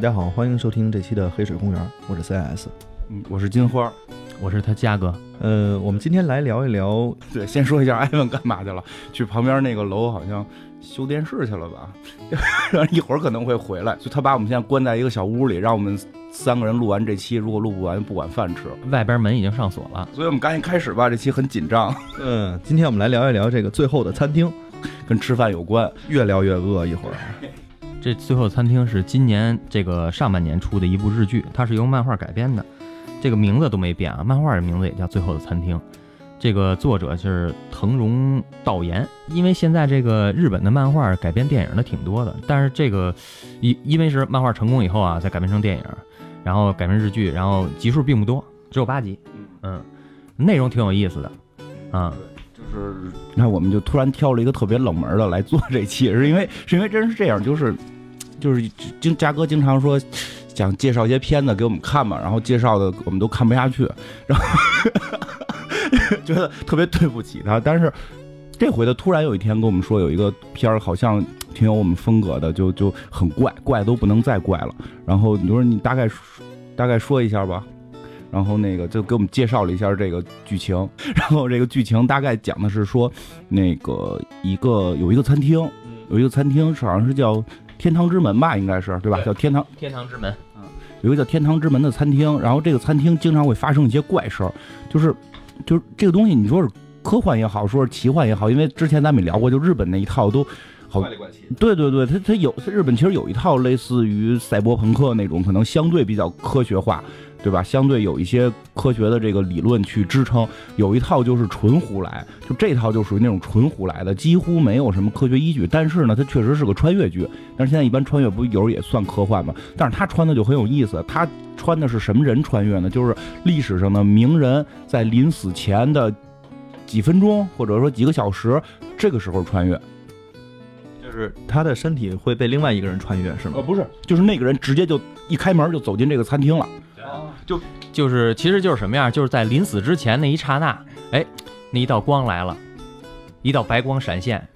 大家好，欢迎收听这期的黑水公园，我是 CS。嗯，我是金花，我是他嘉哥。呃，我们今天来聊一聊，对，先说一下艾文干嘛去了？去旁边那个楼好像修电视去了吧？一会儿可能会回来，就他把我们现在关在一个小屋里，让我们三个人录完这期，如果录不完不管饭吃。外边门已经上锁了，所以我们赶紧开始吧，这期很紧张。嗯，今天我们来聊一聊这个最后的餐厅，跟吃饭有关，越聊越饿，一会儿。这最后餐厅是今年这个上半年出的一部日剧，它是由漫画改编的，这个名字都没变啊，漫画的名字也叫《最后的餐厅》。这个作者是藤荣道彦，因为现在这个日本的漫画改编电影的挺多的，但是这个因因为是漫画成功以后啊，再改编成电影，然后改编日剧，然后集数并不多，只有八集，嗯，内容挺有意思的，啊。就是，那我们就突然挑了一个特别冷门的来做这期，是因为是因为真是这样，就是就是经嘉哥经常说想介绍一些片子给我们看嘛，然后介绍的我们都看不下去，然后 觉得特别对不起他。但是这回他突然有一天跟我们说有一个片儿好像挺有我们风格的，就就很怪，怪都不能再怪了。然后你说你大概大概说一下吧。然后那个就给我们介绍了一下这个剧情，然后这个剧情大概讲的是说，那个一个有一个餐厅，有一个餐厅好像是叫天堂之门吧，应该是对吧？叫天堂天堂之门，嗯，有一个叫天堂之门的餐厅，然后这个餐厅经常会发生一些怪事儿，就是就是这个东西，你说是科幻也好，说是奇幻也好，因为之前咱们也聊过，就日本那一套都好，对对对，它它有日本其实有一套类似于赛博朋克那种，可能相对比较科学化。对吧？相对有一些科学的这个理论去支撑，有一套就是纯胡来，就这套就属于那种纯胡来的，几乎没有什么科学依据。但是呢，它确实是个穿越剧。但是现在一般穿越不有时候也算科幻吗？但是他穿的就很有意思。他穿的是什么人穿越呢？就是历史上的名人在临死前的几分钟或者说几个小时，这个时候穿越，就是他的身体会被另外一个人穿越，是吗？呃，不是，就是那个人直接就一开门就走进这个餐厅了。就就是，其实就是什么样？就是在临死之前那一刹那，哎，那一道光来了，一道白光闪现，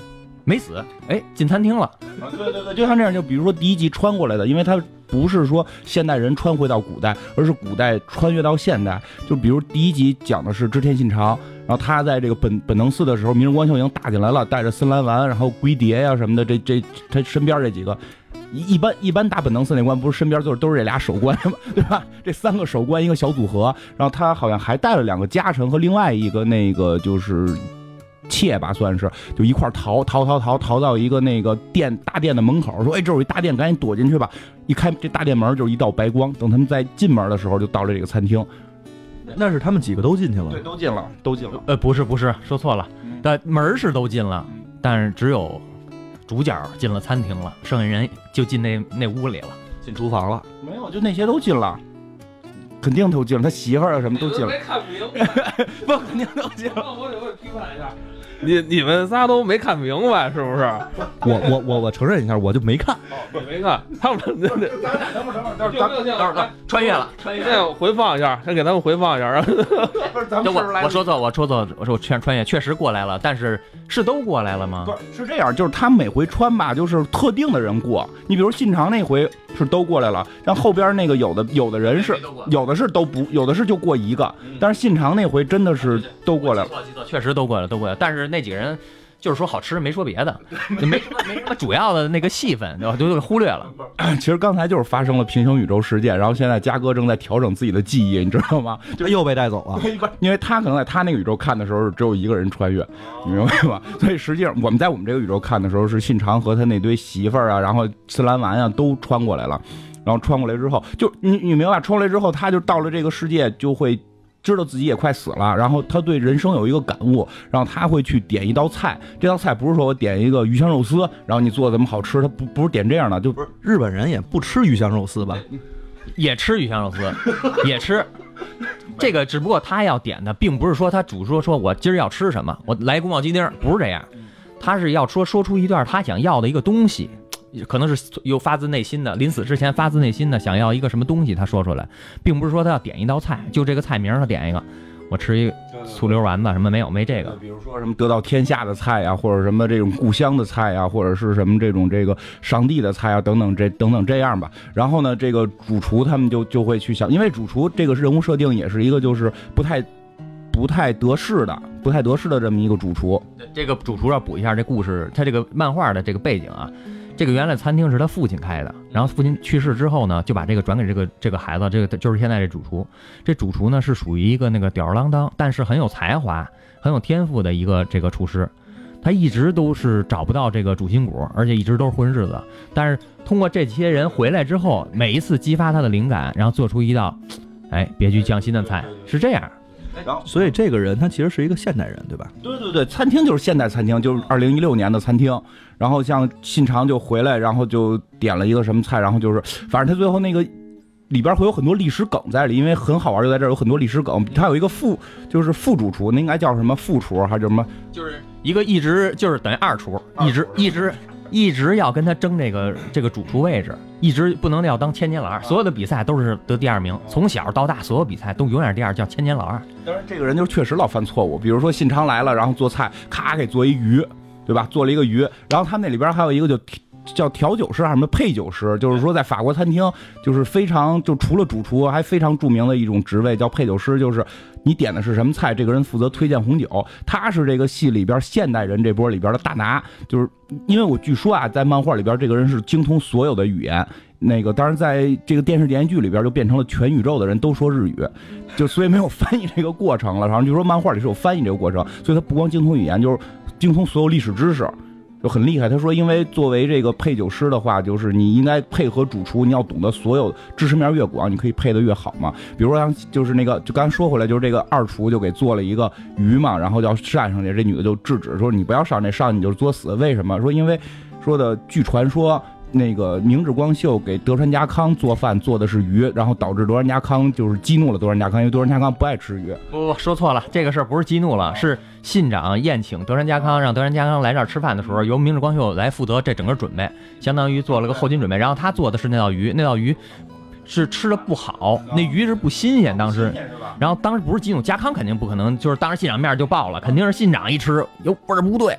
没死，哎，进餐厅了。对对对，就像这样，就比如说第一集穿过来的，因为它不是说现代人穿回到古代，而是古代穿越到现代。就比如第一集讲的是织田信长，然后他在这个本本能寺的时候，明日光秀已经打进来了，带着森兰丸，然后龟蝶呀什么的，这这他身边这几个。一一般一般打本能寺那关不是身边就是都是这俩守关吗？对吧？这三个守关一个小组合，然后他好像还带了两个家臣和另外一个那个就是妾吧，算是就一块逃逃逃逃逃到一个那个店大殿的门口，说：“哎，这有一大殿，赶紧躲进去吧！”一开这大殿门就是一道白光，等他们在进门的时候就到了这个餐厅。那是他们几个都进去了？对，都进了，都进了。呃，不是不是，说错了，但门是都进了，但是只有。主角进了餐厅了，剩下人就进那那屋里了，进厨房了。没有，就那些都进了，肯定都进了。他媳妇儿啊什么都进了。没看明白，不肯定都进了。我得我得批判一下。你你们仨都没看明白是不是？我我我我承认一下，我就没看。你没看？他们那那等会儿等会儿等会儿等会儿穿越了，穿越。了。回放一下，先给他们回放一下。不是，咱们我我说错，我说错，我说我穿穿越确实过来了，但是是都过来了吗？不是，是这样，就是他每回穿吧，就是特定的人过。你比如信长那回是都过来了，但后边那个有的有的人是有的是都不有的是就过一个，但是信长那回真的是都过来了，确实都过来了，都过来，但是那几个人。就是说好吃，没说别的，没没什么主要的那个戏份，对吧？都给忽略了。其实刚才就是发生了平行宇宙事件，然后现在嘉哥正在调整自己的记忆，你知道吗？就又被带走了。因为他可能在他那个宇宙看的时候只有一个人穿越，你明白吗？所以实际上我们在我们这个宇宙看的时候是信长和他那堆媳妇儿啊，然后次兰丸啊都穿过来了，然后穿过来之后，就你你明白？穿过来之后，他就到了这个世界就会。知道自己也快死了，然后他对人生有一个感悟，然后他会去点一道菜。这道菜不是说我点一个鱼香肉丝，然后你做的怎么好吃，他不不是点这样的，就不是日本人也不吃鱼香肉丝吧？也吃鱼香肉丝，也吃。这个只不过他要点的，并不是说他主说说我今儿要吃什么，我来宫保鸡丁，不是这样，他是要说说出一段他想要的一个东西。可能是有发自内心的，临死之前发自内心的想要一个什么东西，他说出来，并不是说他要点一道菜，就这个菜名他点一个，我我吃一醋溜丸子什么没有，没这个。比如说什么得到天下的菜呀，或者什么这种故乡的菜呀，或者是什么这种这个上帝的菜啊，等等这等等这样吧。然后呢，这个主厨他们就就会去想，因为主厨这个人物设定也是一个就是不太不太得势的、不太得势的这么一个主厨。这个主厨要补一下这故事，他这个漫画的这个背景啊。这个原来餐厅是他父亲开的，然后父亲去世之后呢，就把这个转给这个这个孩子，这个就是现在这主厨。这主厨呢是属于一个那个吊儿郎当，但是很有才华、很有天赋的一个这个厨师。他一直都是找不到这个主心骨，而且一直都是混日子。但是通过这些人回来之后，每一次激发他的灵感，然后做出一道，哎，别具匠心的菜，是这样。然后，所以这个人他其实是一个现代人，对吧？对对对，餐厅就是现代餐厅，就是二零一六年的餐厅。然后像信长就回来，然后就点了一个什么菜，然后就是反正他最后那个里边会有很多历史梗在里，因为很好玩，就在这儿有很多历史梗。他有一个副，就是副主厨，那应该叫什么副厨还是什么？就是一个一直就是等于二厨，一直一直。一直要跟他争这个这个主厨位置，一直不能要当千年老二。所有的比赛都是得第二名，从小到大所有比赛都永远第二，叫千年老二。当然，这个人就确实老犯错误，比如说信长来了，然后做菜，咔给做一鱼，对吧？做了一个鱼，然后他那里边还有一个就。叫调酒师还是什么配酒师？就是说，在法国餐厅，就是非常就除了主厨，还非常著名的一种职位叫配酒师。就是你点的是什么菜，这个人负责推荐红酒。他是这个戏里边现代人这波里边的大拿。就是因为我据说啊，在漫画里边，这个人是精通所有的语言。那个当然，在这个电视连续剧里边，就变成了全宇宙的人都说日语，就所以没有 翻译这个过程了。然后就说漫画里是有翻译这个过程，所以他不光精通语言，就是精通所有历史知识。就很厉害。他说，因为作为这个配酒师的话，就是你应该配合主厨，你要懂得所有知识面越广，你可以配的越好嘛。比如说像就是那个，就刚说回来，就是这个二厨就给做了一个鱼嘛，然后要上上去，这女的就制止说你不要上，那上你就作死。为什么？说因为说的据传说。那个明治光秀给德川家康做饭做的是鱼，然后导致德川家康就是激怒了德川家康，因为德川家康不爱吃鱼。不不，说错了，这个事儿不是激怒了，是信长宴请德川家康，让德川家康来这儿吃饭的时候，由明治光秀来负责这整个准备，相当于做了个后勤准备。然后他做的是那道鱼，那道鱼是吃的不好，那鱼是不新鲜，当时。然后当时不是激怒家康，肯定不可能，就是当着信长面就爆了，肯定是信长一吃，哟味儿不对。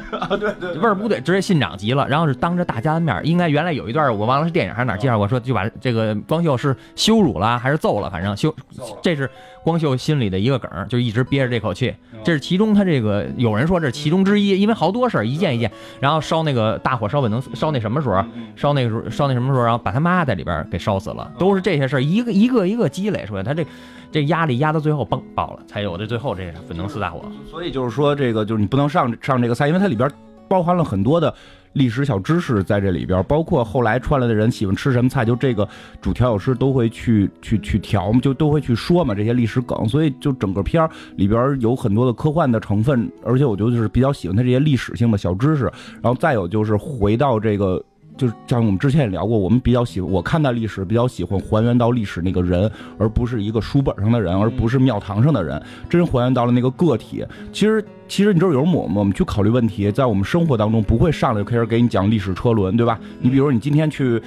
啊，对对，味儿不对，直接信长急了，然后是当着大家的面，应该原来有一段我忘了是电影还是哪介绍过，说就把这个光秀是羞辱了还是揍了，反正羞，这是光秀心里的一个梗，就一直憋着这口气，这是其中他这个有人说这是其中之一，因为好多事儿一件一件，然后烧那个大火烧本能烧那什么时候，烧那个时候烧那什么时候，然后把他妈在里边给烧死了，都是这些事儿一个一个一个积累出来，他这。这压力压到最后崩爆了，才有的最后这粉能四大火。所以就是说，这个就是你不能上上这个菜，因为它里边包含了很多的历史小知识在这里边，包括后来串来的人喜欢吃什么菜，就这个主调酒师都会去去去调嘛，就都会去说嘛这些历史梗。所以就整个片儿里边有很多的科幻的成分，而且我觉得就是比较喜欢它这些历史性的小知识。然后再有就是回到这个。就是像我们之前也聊过，我们比较喜欢我看待历史，比较喜欢还原到历史那个人，而不是一个书本上的人，而不是庙堂上的人，真还原到了那个个体。其实，其实你知道，有时候我们我们去考虑问题，在我们生活当中不会上来就开始给你讲历史车轮，对吧？你比如你今天去。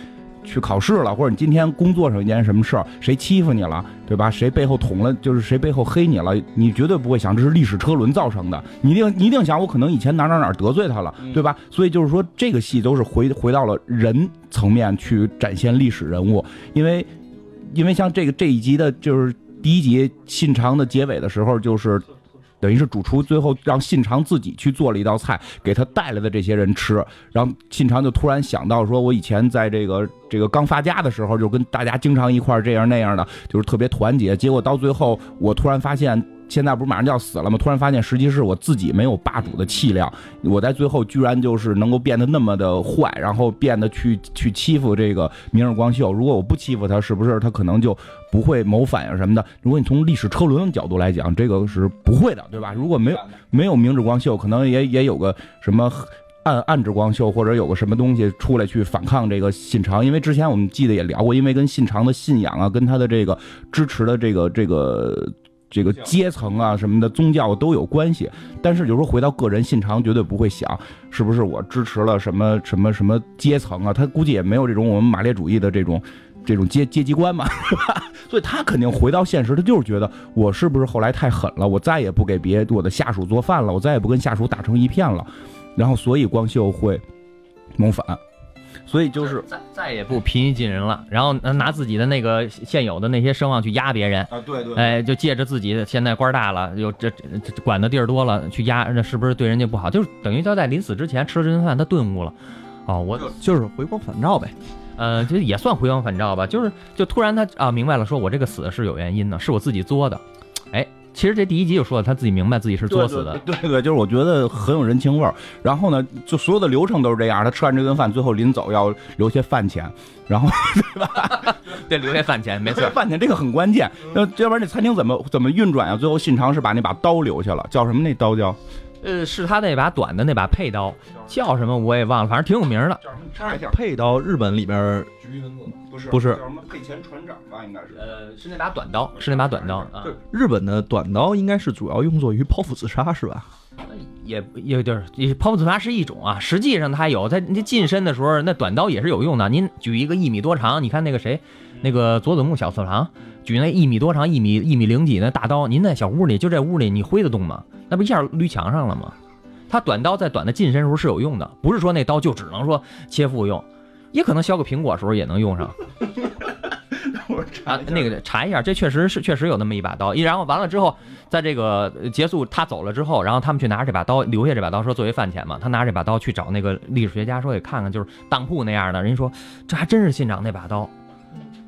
去考试了，或者你今天工作上一件什么事儿，谁欺负你了，对吧？谁背后捅了，就是谁背后黑你了，你绝对不会想这是历史车轮造成的，你一定你一定想我可能以前哪哪哪得罪他了，对吧？所以就是说这个戏都是回回到了人层面去展现历史人物，因为因为像这个这一集的就是第一集信长的结尾的时候就是。等于是主厨最后让信长自己去做了一道菜给他带来的这些人吃，然后信长就突然想到说，我以前在这个这个刚发家的时候就跟大家经常一块这样那样的，就是特别团结。结果到最后，我突然发现。现在不是马上就要死了吗？突然发现，实际是我自己没有霸主的气量。我在最后居然就是能够变得那么的坏，然后变得去去欺负这个明日光秀。如果我不欺负他，是不是他可能就不会谋反呀什么的？如果你从历史车轮角度来讲，这个是不会的，对吧？如果没有没有明日光秀，可能也也有个什么暗暗之光秀，或者有个什么东西出来去反抗这个信长。因为之前我们记得也聊过，因为跟信长的信仰啊，跟他的这个支持的这个这个。这个阶层啊什么的宗教都有关系，但是就是说回到个人，信长绝对不会想是不是我支持了什么什么什么阶层啊，他估计也没有这种我们马列主义的这种这种阶阶级观嘛，是吧？所以他肯定回到现实，他就是觉得我是不是后来太狠了，我再也不给别我的下属做饭了，我再也不跟下属打成一片了，然后所以光秀会谋反，所以就是再再也不平易近人了，然后拿自己的那个现有的那些声望去压别人，啊，对对哎，就借着自己现在官大了，有这管的地儿多了，去压，那是不是对人家不好？就是等于他在临死之前吃了这顿饭，他顿悟了。哦，我就是回光返照呗。呃，就也算回光返照吧，就是就突然他啊明白了，说我这个死是有原因的，是我自己作的。哎，其实这第一集就说了，他自己明白自己是作死的。对对对，就是我觉得很有人情味儿。然后呢，就所有的流程都是这样，他吃完这顿饭，最后临走要留些饭钱，然后对吧？对，留下饭钱，没错，饭钱这个很关键。那要不然这餐厅怎么怎么运转啊？最后信长是把那把刀留下了，叫什么那刀叫？呃，是他那把短的那把佩刀，叫什么我也忘了，反正挺有名的。叫什么？查一下。佩刀，日本里边菊云子不是不是叫什么佩前船长吧？应该是。呃，是那把短刀，是那把短刀啊。就日本的短刀应该是主要用作于剖腹自杀，是吧？也也就是也剖腹自杀是一种啊，实际上它有在你近身的时候，那短刀也是有用的。您举一个一米多长，你看那个谁，那个佐佐木小次郎举那一米多长、一米一米零几那大刀，您在小屋里就这屋里，你挥得动吗？那不一下捋墙上了吗？他短刀在短的近身时候是有用的，不是说那刀就只能说切腹用，也可能削个苹果时候也能用上。啊，那个查一下，这确实是确实有那么一把刀。一然后完了之后，在这个呃结束他走了之后，然后他们去拿着这把刀，留下这把刀，说作为饭钱嘛。他拿着这把刀去找那个历史学家，说给看看，就是当铺那样的。人家说这还真是信长那把刀。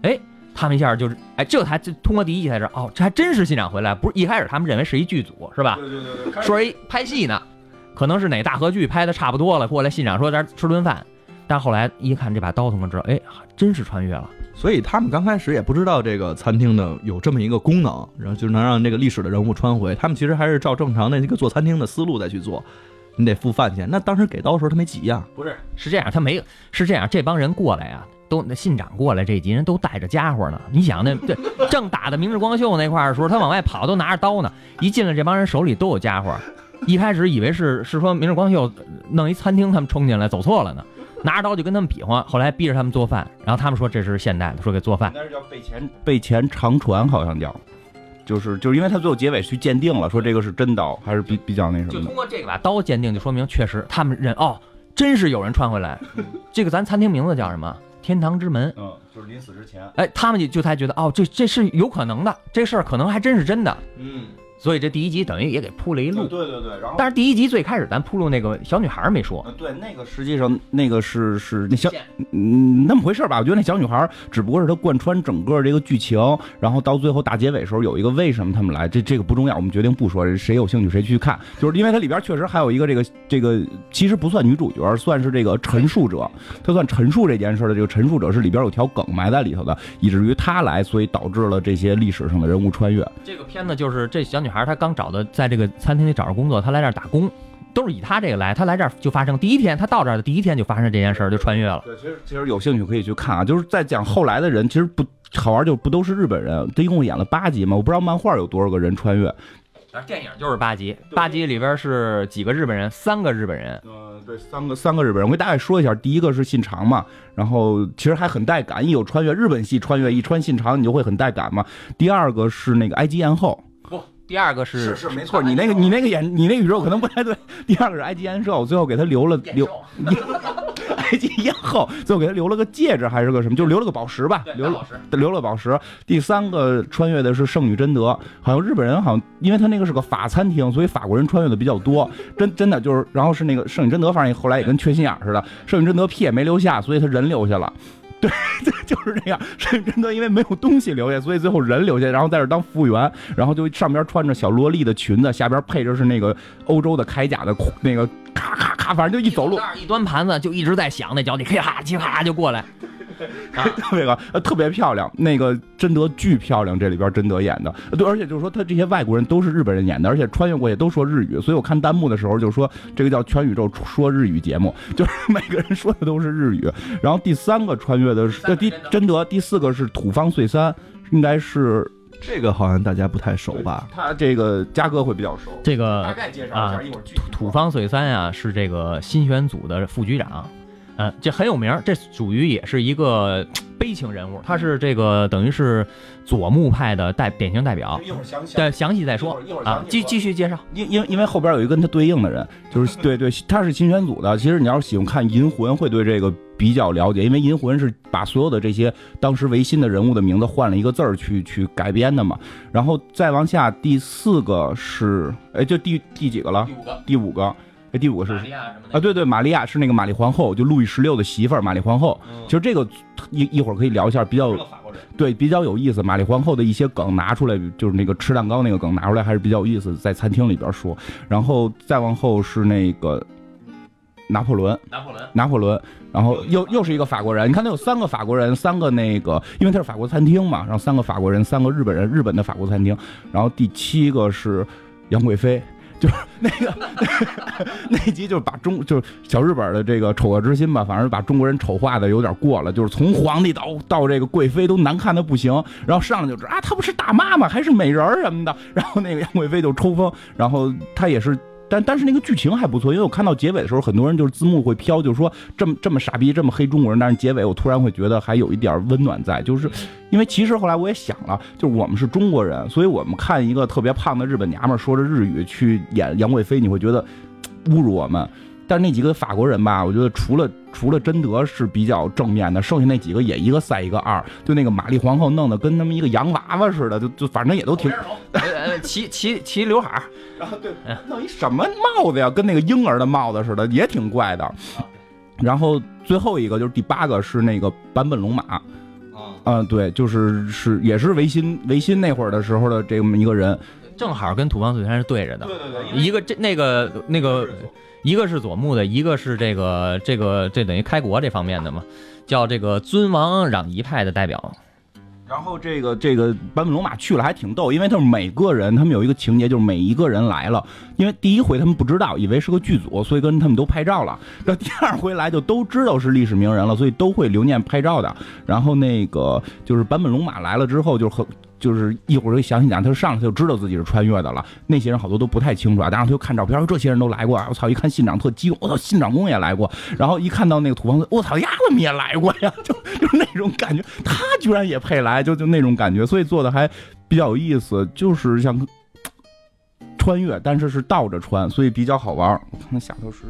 哎，他们一下就是哎，这才就通过第一集才知道，哦，这还真是信长回来。不是一开始他们认为是一剧组是吧？对对对对。说一拍戏呢，可能是哪大合剧拍的差不多了，过来信长说咱吃顿饭。但后来一看这把刀，他们知道，哎，真是穿越了。所以他们刚开始也不知道这个餐厅的有这么一个功能，然后就能让这个历史的人物穿回。他们其实还是照正常的那个做餐厅的思路再去做，你得付饭钱。那当时给刀的时候他没急呀，不是，是这样，他没有，是这样，这帮人过来呀，都那信长过来这几人都带着家伙呢。你想那对 正打的明日光秀那块儿的时候，他往外跑都拿着刀呢。一进来，这帮人手里都有家伙。一开始以为是是说明日光秀弄一餐厅，他们冲进来走错了呢。拿着刀就跟他们比划，后来逼着他们做饭，然后他们说这是现代的，说给做饭。那是叫备前备前长传，好像叫，就是就是因为他最后结尾去鉴定了，说这个是真刀，还是比比较那什么的。就通过这个把刀鉴定，就说明确实他们认哦，真是有人穿回来。这个咱餐厅名字叫什么？天堂之门。嗯，就是临死之前。哎，他们就就才觉得哦，这这是有可能的，这事儿可能还真是真的。嗯，所以这第一集等于也给铺了一路。对对对，然后但是第一集最开始咱铺路那个小女孩没说，呃对那个实际上那个是是那小嗯那么回事吧？我觉得那小女孩只不过是她贯穿整个这个剧情，然后到最后大结尾时候有一个为什么他们来，这这个不重要，我们决定不说，谁有兴趣谁去看。就是因为它里边确实还有一个这个这个其实不算女主角，算是这个陈述者，她算陈述这件事的这个陈述者是里边有条梗埋在里头的，以至于她来，所以导致了这些历史上的人物穿越。这个片子就是这小女孩她刚找的，在这个餐厅里找着工作，她来这儿打工，都是以她这个来，她来这儿就发生第一天，她到这儿的第一天就发生这件事儿，就穿越了。对，其实其实有兴趣可以去看啊，就是在讲后来的人，其实不好玩，就不都是日本人，他一共演了八集嘛，我不知道漫画有多少个人穿越。而电影就是八集，八集里边是几个日本人，三个日本人。嗯，对，三个三个日本人，我给大家说一下，第一个是信长嘛，然后其实还很带感，一有穿越，日本戏穿越一穿信长，你就会很带感嘛。第二个是那个埃及艳后，不，第二个是是没错，你那个你那个演你那个宇宙可能不太对。第二个是埃及艳后，最后给他留了留埃及艳后，最后给他留了个戒指还是个什么，就留了个宝石吧，留了留了宝石。第三个穿越的是圣女贞德，好像日本人好像因为他那个是个法餐厅，所以法国人穿越的比较多。真真的就是，然后是那个圣女贞德，反正后来也跟缺心眼似的，圣女贞德屁也没留下，所以他人留下了。对，对，就是这样。认真的因为没有东西留下，所以最后人留下，然后在这当服务员，然后就上边穿着小萝莉的裙子，下边配着是那个欧洲的铠甲的裤那个咔咔咔，反正就一走路，一端盘子就一直在响，那脚底咔叽咔就过来。特别个呃特别漂亮，那个贞德巨漂亮，这里边贞德演的，对，而且就是说他这些外国人都是日本人演的，而且穿越过去都说日语，所以我看弹幕的时候就说这个叫全宇宙说日语节目，就是每个人说的都是日语。然后第三个穿越的是呃第贞德，第四个是土方岁三，应该是这个好像大家不太熟吧？他这个嘉哥会比较熟，这个大概介绍一下，一会儿具体土方岁三呀是这个新选组的副局长。嗯，这很有名儿，这属于也是一个悲情人物，他是这个等于是左木派的代典型代表。一会儿详细对，详细再说一会儿啊，继继续介绍。因因因为后边有一个跟他对应的人，就是对对，他是新选组的。其实你要是喜欢看《银魂》，会对这个比较了解，因为《银魂》是把所有的这些当时维新的人物的名字换了一个字儿去去改编的嘛。然后再往下，第四个是，哎，就第第几个了？五个，第五个，哎，第五个是啊，对对，玛利亚是那个玛丽皇后，就路易十六的媳妇儿，玛丽皇后。其实这个一一会儿可以聊一下，比较对，比较有意思。玛丽皇后的一些梗拿出来，就是那个吃蛋糕那个梗拿出来，还是比较有意思，在餐厅里边说。然后再往后是那个拿破仑，拿破仑。拿破仑，然后又又是一个法国人。你看他有三个法国人，三个那个，因为他是法国餐厅嘛，然后三个法国人，三个日本人，日本的法国餐厅。然后第七个是杨贵妃。就是那个 那集，就是把中就是小日本的这个丑恶之心吧，反正把中国人丑化的有点过了，就是从皇帝到到这个贵妃都难看的不行，然后上来就知道啊，她不是大妈吗？还是美人什么的，然后那个杨贵妃就抽风，然后她也是。但但是那个剧情还不错，因为我看到结尾的时候，很多人就是字幕会飘，就是说这么这么傻逼，这么黑中国人，但是结尾我突然会觉得还有一点温暖在，就是因为其实后来我也想了，就是我们是中国人，所以我们看一个特别胖的日本娘们儿说着日语去演杨贵妃，你会觉得 侮辱我们。但是那几个法国人吧，我觉得除了除了贞德是比较正面的，剩下那几个也一个赛一个二，就那个玛丽皇后弄得跟他们一个洋娃娃似的，就就反正也都挺。呃，齐齐齐刘海儿，然后对，弄一什么帽子呀，跟那个婴儿的帽子似的，也挺怪的。然后最后一个就是第八个是那个坂本龙马，啊，嗯，对，就是是也是维新维新那会儿的时候的这么一个人。正好跟土方岁三是对着的。对对一个这那个那个，一个是左木的，一个是这个这个这等于开国这方面的嘛，叫这个尊王攘夷派的代表。然后这个这个坂本龙马去了还挺逗，因为他们每个人他们有一个情节，就是每一个人来了，因为第一回他们不知道，以为是个剧组，所以跟他们都拍照了。那第二回来就都知道是历史名人了，所以都会留念拍照的。然后那个就是坂本龙马来了之后，就和就是一会儿就详细讲，他上来就知道自己是穿越的了。那些人好多都不太清楚啊，当然他就看照片，说这些人都来过啊。我操，一看信长特激动，我操，信长公也来过。然后一看到那个土方岁，我操，丫子们也来过呀？就就那种感觉，他居然也配来，就就那种感觉，所以做的还比较有意思，就是像穿越，但是是倒着穿，所以比较好玩儿。我看下头是。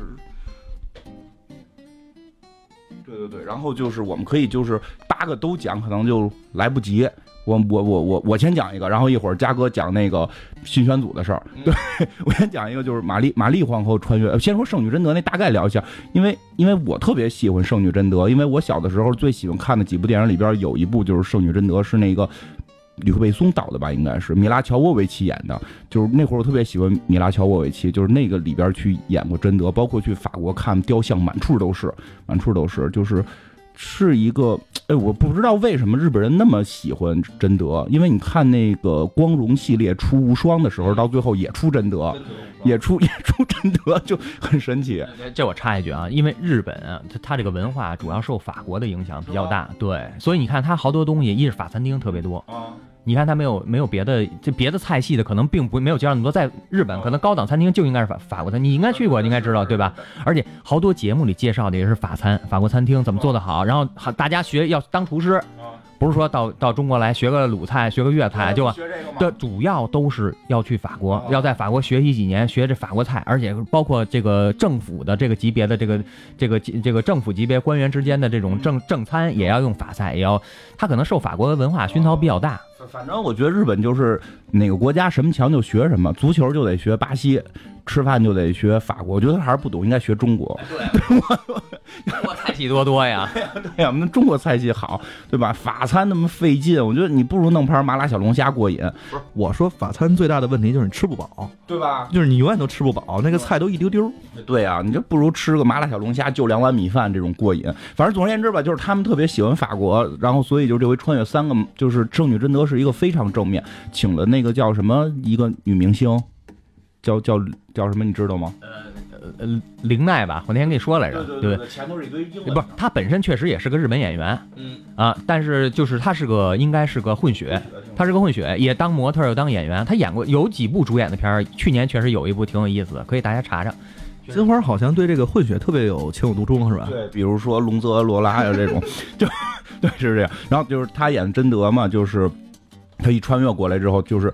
对对对，然后就是我们可以就是八个都讲，可能就来不及。我我我我我先讲一个，然后一会儿嘉哥讲那个新选组的事儿。对我先讲一个，就是玛丽玛丽皇后穿越。呃先说圣女贞德那大概聊一下，因为因为我特别喜欢圣女贞德，因为我小的时候最喜欢看的几部电影里边有一部就是圣女贞德，是那个吕克贝松导的吧，应该是米拉乔沃维奇演的。就是那会儿我特别喜欢米拉乔沃维奇，就是那个里边去演过贞德，包括去法国看雕像，满处都是，满处都是，就是。是一个，哎，我不知道为什么日本人那么喜欢贞德，因为你看那个光荣系列出无双的时候，到最后也出贞德，也出也出贞德，就很神奇。这我插一句啊，因为日本啊，它它这个文化主要受法国的影响比较大，对，所以你看它好多东西，一是法餐厅特别多啊，你看他没有没有别的，这别的菜系的可能并不没有介绍那么多，在日本可能高档餐厅就应该是法法国餐，你应该去过，你应该知道对吧？而且好多节目里介绍的也是法餐，法国餐厅怎么做的好，然后好大家学要当厨师，不是说到到中国来学个鲁菜，学个粤菜就。学这吗对，主要都是要去法国，要在法国学习几年，学这法国菜，而且包括这个政府的这个级别的这个这个这个政府级别官员之间的这种正正餐，也要用法菜，也要他可能受法国的文化熏陶比较大。反正我觉得日本就是哪个国家什么强就学什么，足球就得学巴西，吃饭就得学法国。我觉得他还是不懂，应该学中国。对 我菜系多多呀，对呀，我们中国菜系好，对吧？法餐那么费劲，我觉得你不如弄盘麻辣小龙虾过瘾，不是，我说法餐最大的问题就是你吃不饱，对吧？就是你永远都吃不饱，那个菜都一丢丢。对啊，你就不如吃个麻辣小龙虾，就两碗米饭这种过瘾。反正总而言之吧，就是他们特别喜欢法国，然后所以就这回穿越三个，就是圣女贞德是一个非常正面，请了那个叫什么一个女明星，叫叫叫什么，你知道吗？呃，林奈吧，我那天跟你说来着，对对，前头是一堆英不是，他本身确实也是个日本演员嗯，啊，但是就是他是个应该是个混血，他是个混血，也当模特又当演员，他演过有几部主演的片儿，去年确实有一部挺有意思的，可以大家查查，金花好像对这个混血特别有情有独钟，是吧？对，比如说龙泽罗拉呀这种，就对是这样。然后就是他演贞德嘛，就是他一穿越过来之后，就是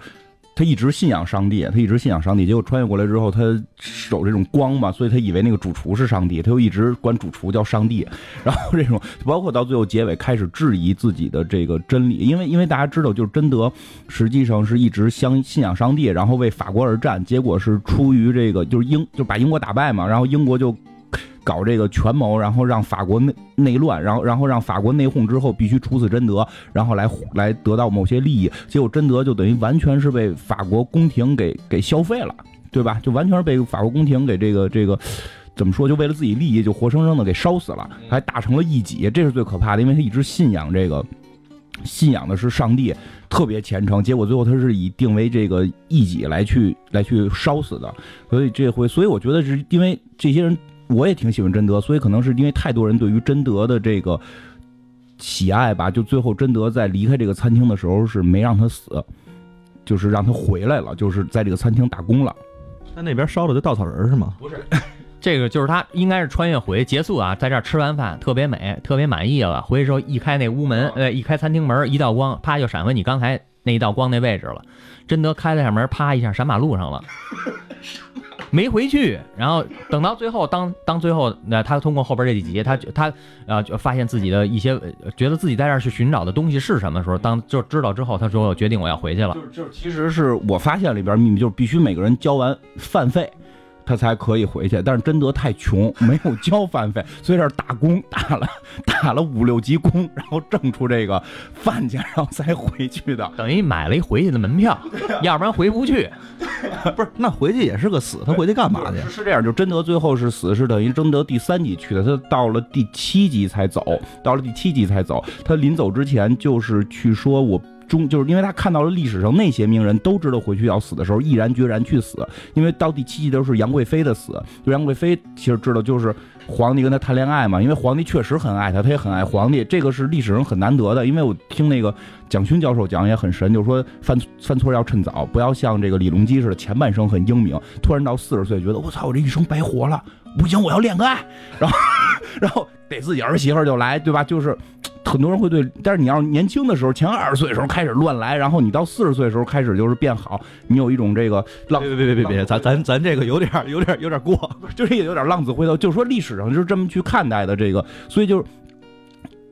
他一直信仰上帝，他一直信仰上帝。结果穿越过来之后，他守这种光嘛，所以他以为那个主厨是上帝，他就一直管主厨叫上帝。然后这种包括到最后结尾开始质疑自己的这个真理，因为因为大家知道，就是贞德实际上是一直相信仰上帝，然后为法国而战，结果是出于这个就是英就把英国打败嘛，然后英国就。搞这个权谋，然后让法国内内乱，然后然后让法国内讧之后必须处死贞德，然后来来得到某些利益，结果贞德就等于完全是被法国宫廷给给消费了，对吧？就完全是被法国宫廷给这个这个怎么说？就为了自己利益，就活生生的给烧死了，还打成了异己，这是最可怕的，因为他一直信仰这个，信仰的是上帝，特别虔诚，结果最后他是以定为这个异己来去来去烧死的，所以这回，所以我觉得是因为这些人。我也挺喜欢贞德，所以可能是因为太多人对于贞德的这个喜爱吧，就最后贞德在离开这个餐厅的时候是没让他死，就是让他回来了，就是在这个餐厅打工了。那那边烧的就稻草人是吗？不是，这个就是他应该是穿越回结束啊，在这儿吃完饭特别美，特别满意了。回去时候一开那屋门，呃，一开餐厅门，一道光，啪就闪回你刚才那一道光那位置了。贞德开了下门，啪一下闪马路上了。没回去，然后等到最后，当当最后，那他通过后边这几集，他他呃就发现自己的一些，觉得自己在这儿去寻找的东西是什么时候，当就知道之后，他说我决定我要回去了。就是就是，其实是我发现里边秘密，就是必须每个人交完饭费。他才可以回去，但是贞德太穷，没有交饭费，所以这打工打了 打了五六级工，然后挣出这个饭钱，然后才回去的，等于买了一回去的门票，要不然回不去。不是，那回去也是个死，他回去干嘛去？是这样，就贞德最后是死，是等于贞德第三级去的，他到了第七级才走，到了第七级才走。他临走之前就是去说，我。中就是因为他看到了历史上那些名人都知道回去要死的时候，毅然决然去死。因为到第七集都是杨贵妃的死，就杨贵妃其实知道就是皇帝跟他谈恋爱嘛，因为皇帝确实很爱他，他也很爱皇帝，这个是历史上很难得的。因为我听那个蒋勋教授讲也很神，就是说犯犯错要趁早，不要像这个李隆基似的前半生很英明，突然到四十岁觉得我操我这一生白活了，不行我要恋个爱，然后 然后得自己儿媳妇就来，对吧？就是。很多人会对，但是你要年轻的时候，前二十岁的时候开始乱来，然后你到四十岁的时候开始就是变好，你有一种这个浪，别别别别别，咱咱咱这个有点有点有点过，就是也有点浪子回头，就是说历史上就是这么去看待的这个，所以就是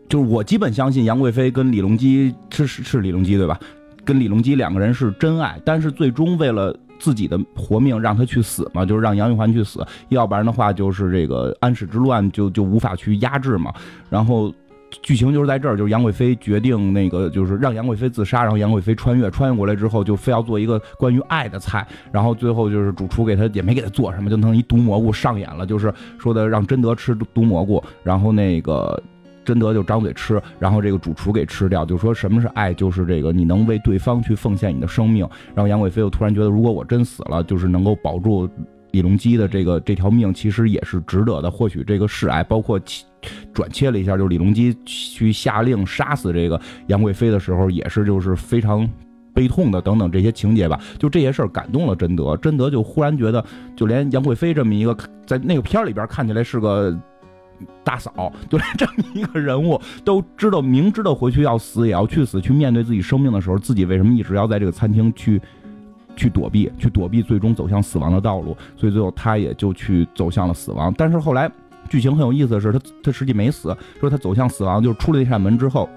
就是我基本相信杨贵妃跟李隆基是是李隆基对吧？跟李隆基两个人是真爱，但是最终为了自己的活命让他去死嘛，就是让杨玉环去死，要不然的话就是这个安史之乱就就无法去压制嘛，然后。剧情就是在这儿，就是杨贵妃决定那个，就是让杨贵妃自杀，然后杨贵妃穿越，穿越过来之后就非要做一个关于爱的菜，然后最后就是主厨给他也没给他做什么，就弄一毒蘑菇上演了，就是说的让贞德吃毒蘑菇，然后那个贞德就张嘴吃，然后这个主厨给吃掉，就说什么是爱，就是这个你能为对方去奉献你的生命，然后杨贵妃又突然觉得，如果我真死了，就是能够保住李隆基的这个这条命，其实也是值得的，或许这个是爱，包括。转切了一下，就是李隆基去下令杀死这个杨贵妃的时候，也是就是非常悲痛的，等等这些情节吧。就这些事儿感动了贞德，贞德就忽然觉得，就连杨贵妃这么一个在那个片儿里边看起来是个大嫂，就连这么一个人物都知道，明知道回去要死也要去死，去面对自己生命的时候，自己为什么一直要在这个餐厅去去躲避，去躲避最终走向死亡的道路？所以最后他也就去走向了死亡。但是后来。剧情很有意思的是，他他实际没死，说他走向死亡，就是出了那扇门之后，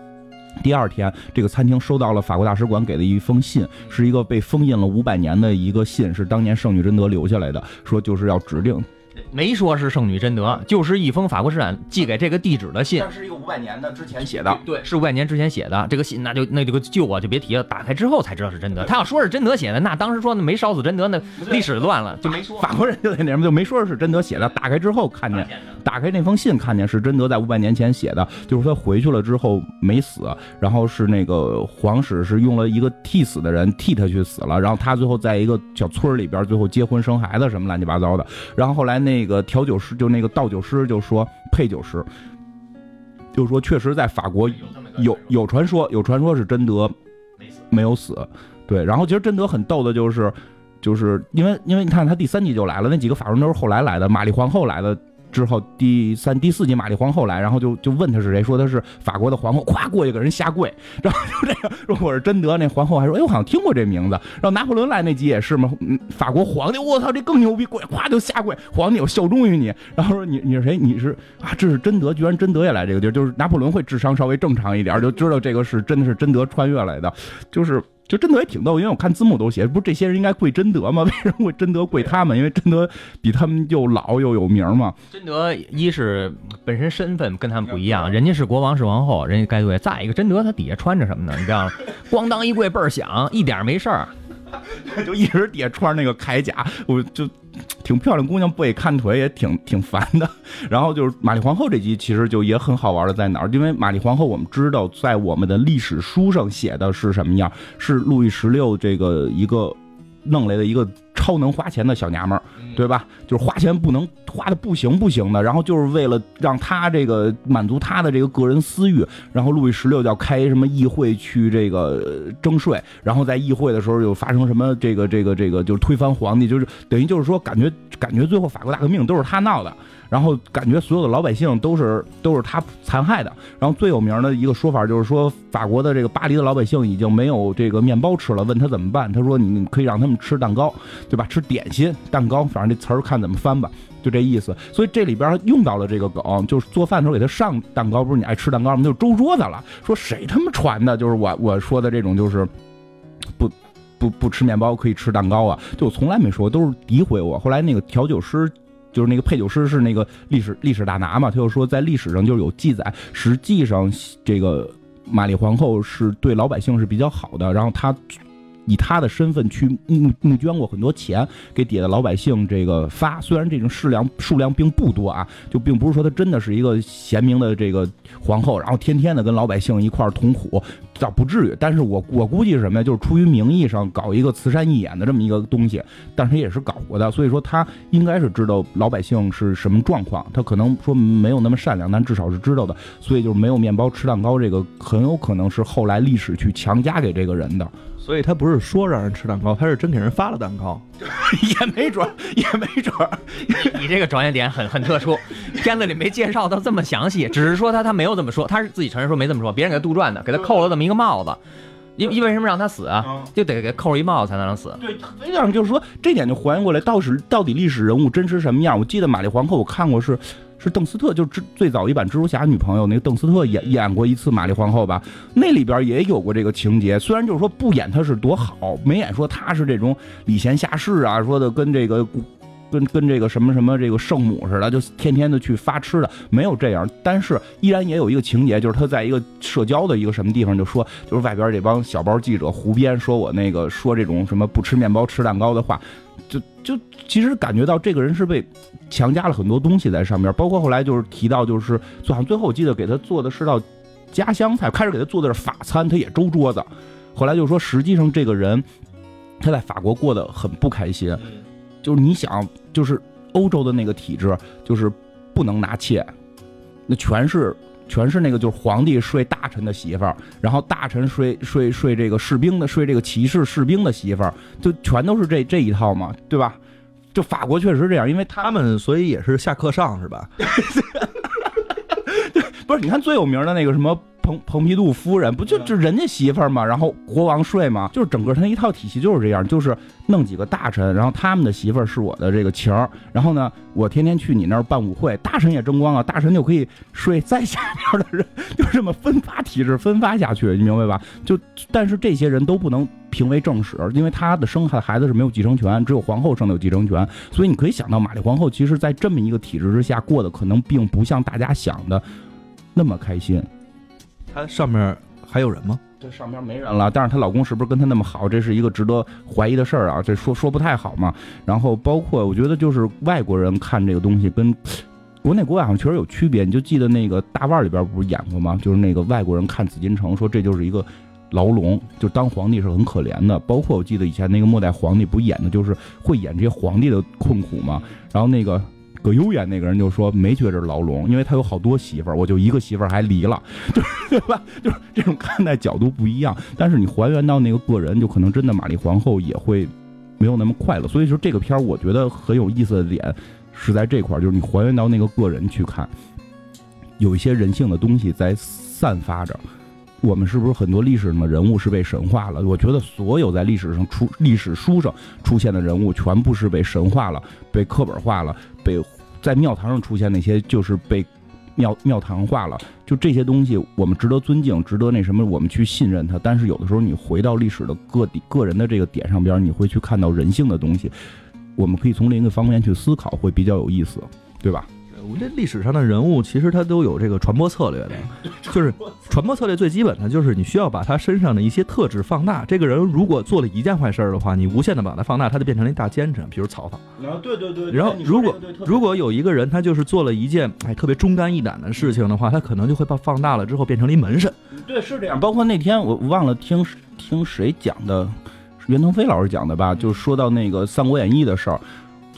第二天这个餐厅收到了法国大使馆给的一封信，是一个被封印了五百年的一个信，是当年圣女贞德留下来的，说就是要指定。没说是圣女贞德，就是一封法国使馆寄给这个地址的信。是一个五百年的之前写的，对，是五百年之前写的这个信，那就那这个旧啊就别提了。打开之后才知道是贞德。他要说是贞德写的，那当时说那没烧死贞德，那历史乱了，就没说。法国人就在那什么就没说是贞德写的。打开之后看见，打开那封信看见是贞德在五百年前写的，就是他回去了之后没死，然后是那个皇室是用了一个替死的人替他去死了，然后他最后在一个小村里边最后结婚生孩子什么乱七八糟的，然后后来那个调酒师就那个倒酒师就说配酒师。就说，确实在法国有有传说，有传说是贞德没有死，对。然后其实贞德很逗的，就是就是因为因为你看他第三集就来了，那几个法国人都是后来来的，玛丽皇后来了。之后第三、第四集玛丽皇后来，然后就就问他是谁，说他是法国的皇后，咵过去给人下跪，然后就这个说我是贞德，那皇后还说哎我好像听过这名字。然后拿破仑来那集也是嘛，法国皇帝，我操这更牛逼，跪咵就下跪，皇帝我效忠于你。然后说你你是谁？你是啊，这是贞德，居然贞德也来这个地儿，就是拿破仑会智商稍微正常一点，就知道这个是真的是贞德穿越来的，就是。就贞德也挺逗，因为我看字幕都写，不是这些人应该跪贞德吗？为什么会贞德跪他们？因为贞德比他们又老又有名嘛。贞德一是本身身份跟他们不一样，人家是国王是王后，人家该跪。再一个，贞德他底下穿着什么呢？你知道吗，咣当一跪倍儿响，一点没事儿。就一直叠穿那个铠甲，我就挺漂亮姑娘，不给看腿也挺挺烦的。然后就是玛丽皇后这集其实就也很好玩的在哪儿？因为玛丽皇后我们知道在我们的历史书上写的是什么样？是路易十六这个一个弄来的一个。超能花钱的小娘们儿，对吧？就是花钱不能花的不行不行的，然后就是为了让他这个满足他的这个个人私欲，然后路易十六要开什么议会去这个征税，然后在议会的时候又发生什么这个这个这个就是推翻皇帝，就是等于就是说感觉感觉最后法国大革命都是他闹的。然后感觉所有的老百姓都是都是他残害的。然后最有名的一个说法就是说，法国的这个巴黎的老百姓已经没有这个面包吃了。问他怎么办，他说你可以让他们吃蛋糕，对吧？吃点心、蛋糕，反正这词儿看怎么翻吧，就这意思。所以这里边用到了这个梗，就是做饭的时候给他上蛋糕，不是你爱吃蛋糕吗？就周桌子了。说谁他妈传的？就是我我说的这种，就是不不不吃面包可以吃蛋糕啊？就我从来没说，都是诋毁我。后来那个调酒师。就是那个配酒师是那个历史历史大拿嘛，他就说在历史上就有记载，实际上这个玛丽皇后是对老百姓是比较好的，然后她。以他的身份去募募捐过很多钱给底下的老百姓这个发，虽然这种数量数量并不多啊，就并不是说他真的是一个贤明的这个皇后，然后天天的跟老百姓一块儿同苦，倒不至于。但是我我估计是什么呀？就是出于名义上搞一个慈善义演的这么一个东西，但是也是搞过的，所以说他应该是知道老百姓是什么状况，他可能说没有那么善良，但至少是知道的，所以就是没有面包吃蛋糕，这个很有可能是后来历史去强加给这个人的。所以他不是说让人吃蛋糕，他是真给人发了蛋糕，也没准，也没准。你这个着眼点很很特殊，片子里没介绍到这么详细，只是说他他没有这么说，他是自己承认说没这么说，别人给他杜撰的，给他扣了这么一个帽子。因因为什么让他死啊？就得给扣一帽子才能让死。对，实际上就是说这点就还原过来，到底到底历史人物真实什么样？我记得玛丽皇后我看过是。是邓斯特，就最最早一版蜘蛛侠女朋友那个邓斯特演演过一次玛丽皇后吧，那里边也有过这个情节。虽然就是说不演她是多好，没演说她是这种礼贤下士啊，说的跟这个跟跟这个什么什么这个圣母似的，就天天的去发吃的，没有这样。但是依然也有一个情节，就是他在一个社交的一个什么地方就说，就是外边这帮小包记者胡编，说我那个说这种什么不吃面包吃蛋糕的话。就就其实感觉到这个人是被强加了很多东西在上面，包括后来就是提到，就是好像最后我记得给他做的是道家乡菜，开始给他做的是法餐，他也周桌子。后来就说，实际上这个人他在法国过得很不开心，就是你想，就是欧洲的那个体制，就是不能拿妾，那全是。全是那个，就是皇帝睡大臣的媳妇儿，然后大臣睡睡睡这个士兵的，睡这个骑士士兵的媳妇儿，就全都是这这一套嘛，对吧？就法国确实这样，因为他们所以也是下课上是吧？不是，你看最有名的那个什么。蓬蓬皮杜夫人不就就人家媳妇儿嘛，然后国王睡嘛，就是整个他一套体系就是这样，就是弄几个大臣，然后他们的媳妇儿是我的这个情儿，然后呢，我天天去你那儿办舞会，大臣也争光了，大臣就可以睡再下边的人，就这么分发体制分发下去，你明白吧？就但是这些人都不能评为正史，因为他的生孩孩子是没有继承权，只有皇后生的有继承权，所以你可以想到玛丽皇后其实在这么一个体制之下过得可能并不像大家想的那么开心。她上面还有人吗？这上边没人了，但是她老公是不是跟她那么好？这是一个值得怀疑的事儿啊！这说说不太好嘛。然后包括我觉得就是外国人看这个东西跟国内国外好像确实有区别。你就记得那个大腕里边不是演过吗？就是那个外国人看紫禁城说这就是一个牢笼，就当皇帝是很可怜的。包括我记得以前那个末代皇帝不演的就是会演这些皇帝的困苦嘛。然后那个。葛优演那个人就说没觉着牢笼，因为他有好多媳妇儿，我就一个媳妇儿还离了，就 对吧？就是这种看待角度不一样。但是你还原到那个个人，就可能真的玛丽皇后也会没有那么快乐。所以说这个片儿我觉得很有意思的点是在这块儿，就是你还原到那个个人去看，有一些人性的东西在散发着。我们是不是很多历史上的人物是被神化了？我觉得所有在历史上出历史书上出现的人物，全部是被神化了、被课本化了、被在庙堂上出现那些就是被庙庙堂化了。就这些东西，我们值得尊敬，值得那什么，我们去信任它。但是有的时候，你回到历史的个体个人的这个点上边，你会去看到人性的东西。我们可以从另一个方面去思考，会比较有意思，对吧？我觉得历史上的人物其实他都有这个传播策略的，就是传播策略最基本的就是你需要把他身上的一些特质放大。这个人如果做了一件坏事儿的话，你无限的把他放大，他就变成了一大奸臣，比如曹操。然后，对对对。然后如果如果有一个人他就是做了一件哎特别忠肝义胆的事情的话，他可能就会把放大了之后变成了一门神。对，是这样。包括那天我忘了听听谁讲的，袁腾飞老师讲的吧，就说到那个《三国演义》的事儿。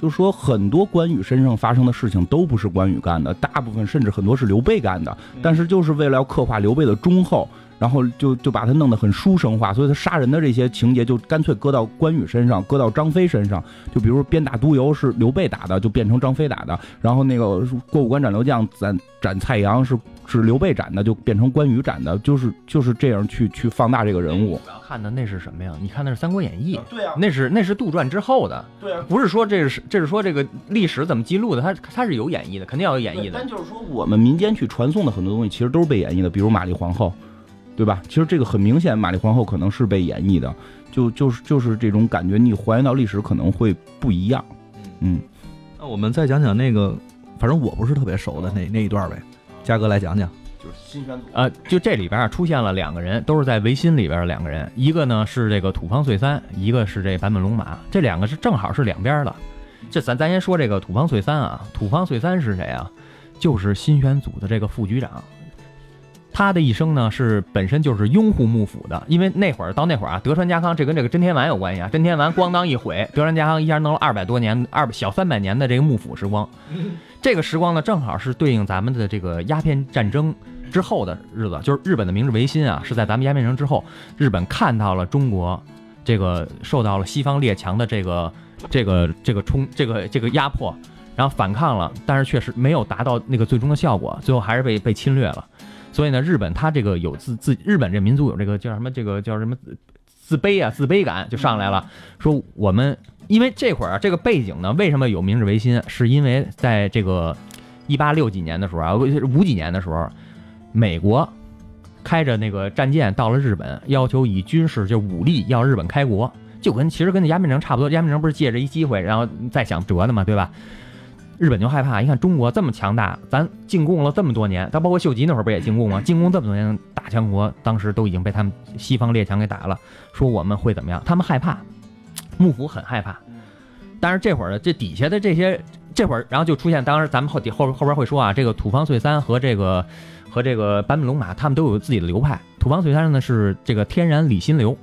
就说很多关羽身上发生的事情都不是关羽干的，大部分甚至很多是刘备干的。但是就是为了要刻画刘备的忠厚，然后就就把他弄得很书生化，所以他杀人的这些情节就干脆搁到关羽身上，搁到张飞身上。就比如鞭打督邮是刘备打的，就变成张飞打的；然后那个过五关斩六将斩斩蔡阳是是刘备斩的，就变成关羽斩的。就是就是这样去去放大这个人物。主要看的那是什么呀？你看那是《三国演义》，对啊，那是那是杜撰之后的，对啊。不是说这是这是说这个历史怎么记录的，它它是有演绎的，肯定要有演绎的。但就是说，我们民间去传颂的很多东西，其实都是被演绎的，比如玛丽皇后，对吧？其实这个很明显，玛丽皇后可能是被演绎的，就就是就是这种感觉，你还原到历史可能会不一样。嗯，那我们再讲讲那个，反正我不是特别熟的那那一段呗，嘉哥来讲讲。就是新选组呃，就这里边啊出现了两个人，都是在维新里边的两个人，一个呢是这个土方岁三，一个是这坂本龙马，这两个是正好是两边的。这咱咱先说这个土方岁三啊，土方岁三是谁啊？就是新选组的这个副局长。他的一生呢是本身就是拥护幕府的，因为那会儿到那会儿啊，德川家康这跟这个真天丸有关系啊，真天丸咣当一毁，德川家康一下弄了二百多年二小三百年的这个幕府时光，这个时光呢正好是对应咱们的这个鸦片战争之后的日子，就是日本的明治维新啊，是在咱们鸦片战争之后，日本看到了中国这个受到了西方列强的这个这个这个冲这个这个压迫，然后反抗了，但是确实没有达到那个最终的效果，最后还是被被侵略了。所以呢，日本它这个有自自日本这民族有这个叫什么？这个叫什么自自卑啊，自卑感就上来了。说我们因为这会儿啊，这个背景呢，为什么有明治维新？是因为在这个一八六几年的时候啊，五几年的时候，美国开着那个战舰到了日本，要求以军事就武力要日本开国，就跟其实跟那鸦片战争差不多。鸦片战争不是借着一机会，然后再想折的嘛，对吧？日本就害怕，一看中国这么强大，咱进贡了这么多年，他包括秀吉那会儿不也进贡吗？进贡这么多年，大强国当时都已经被他们西方列强给打了，说我们会怎么样？他们害怕，幕府很害怕。但是这会儿呢，这底下的这些，这会儿然后就出现，当时咱们后底后后边会说啊，这个土方岁三和这个和这个坂本龙马，他们都有自己的流派。土方岁三呢是这个天然理心流，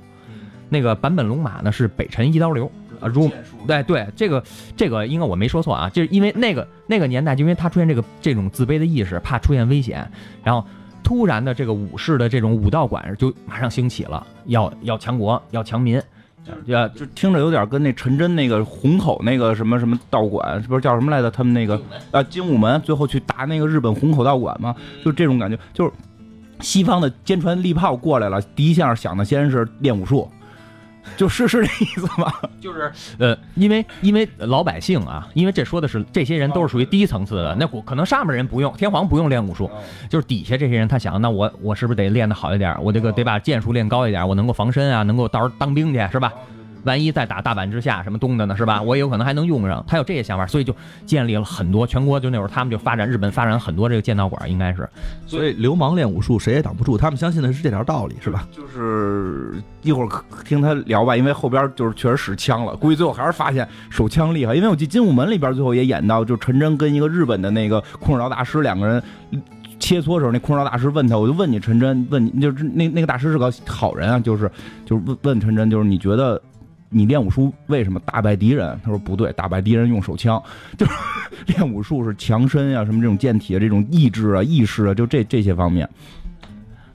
那个坂本龙马呢是北辰一刀流。啊，如对对，这个这个应该我没说错啊，就是因为那个那个年代，就因为他出现这个这种自卑的意识，怕出现危险，然后突然的这个武士的这种武道馆就马上兴起了，要要强国，要强民，就就听着有点跟那陈真那个虹口那个什么什么道馆，是不是叫什么来着？他们那个啊精武门最后去打那个日本虹口道馆嘛，就这种感觉，就是西方的坚船利炮过来了，第一下想的先是练武术。就是是这意思吗？就是呃，因为因为老百姓啊，因为这说的是这些人都是属于低层次的，那可能上面人不用天皇不用练武术，就是底下这些人他想，那我我是不是得练得好一点？我这个得把剑术练高一点，我能够防身啊，能够到时候当兵去是吧？万一再打大阪之下什么东的呢，是吧？我也有可能还能用上。他有这些想法，所以就建立了很多全国就那会儿他们就发展日本发展很多这个剑道馆，应该是。所以流氓练武术谁也挡不住，他们相信的是这条道理，是吧？就是一会儿听他聊吧，因为后边就是确实使枪了，估计最后还是发现手枪厉害。因为我记《金武门》里边最后也演到，就陈真跟一个日本的那个空手道大师两个人切磋时候，那空手道大师问他，我就问你陈真，问你就是那那个大师是个好人啊，就是就是问问陈真，就是你觉得。你练武术为什么打败敌人？他说不对，打败敌人用手枪，就是练武术是强身呀，什么这种健体啊，这种意志啊、意识啊，就这这些方面。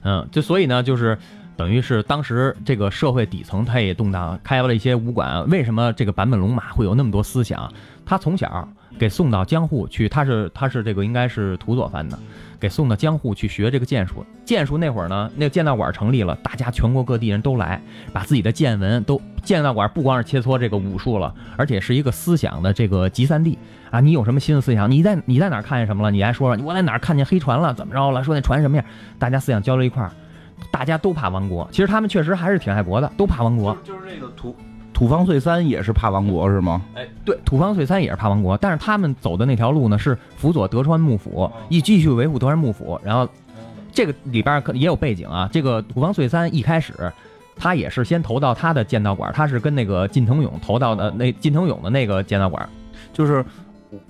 嗯，就所以呢，就是等于是当时这个社会底层他也动荡，开发了一些武馆。为什么这个坂本龙马会有那么多思想？他从小给送到江户去，他是他是这个应该是土佐藩的，给送到江户去学这个剑术。剑术那会儿呢，那个剑道馆成立了，大家全国各地人都来，把自己的见闻都剑道馆不光是切磋这个武术了，而且是一个思想的这个集散地啊！你有什么新的思想？你在你在哪儿看见什么了？你还说说，我在哪儿看见黑船了？怎么着了？说那船什么样？大家思想交流一块儿，大家都怕亡国。其实他们确实还是挺爱国的，都怕亡国。就是这个图土方岁三也是怕王国是吗？哎，对，土方岁三也是怕王国，但是他们走的那条路呢，是辅佐德川幕府，一继续维护德川幕府。然后，这个里边可也有背景啊。这个土方岁三一开始，他也是先投到他的剑道馆，他是跟那个近藤勇投到的那近藤勇的那个剑道馆。就是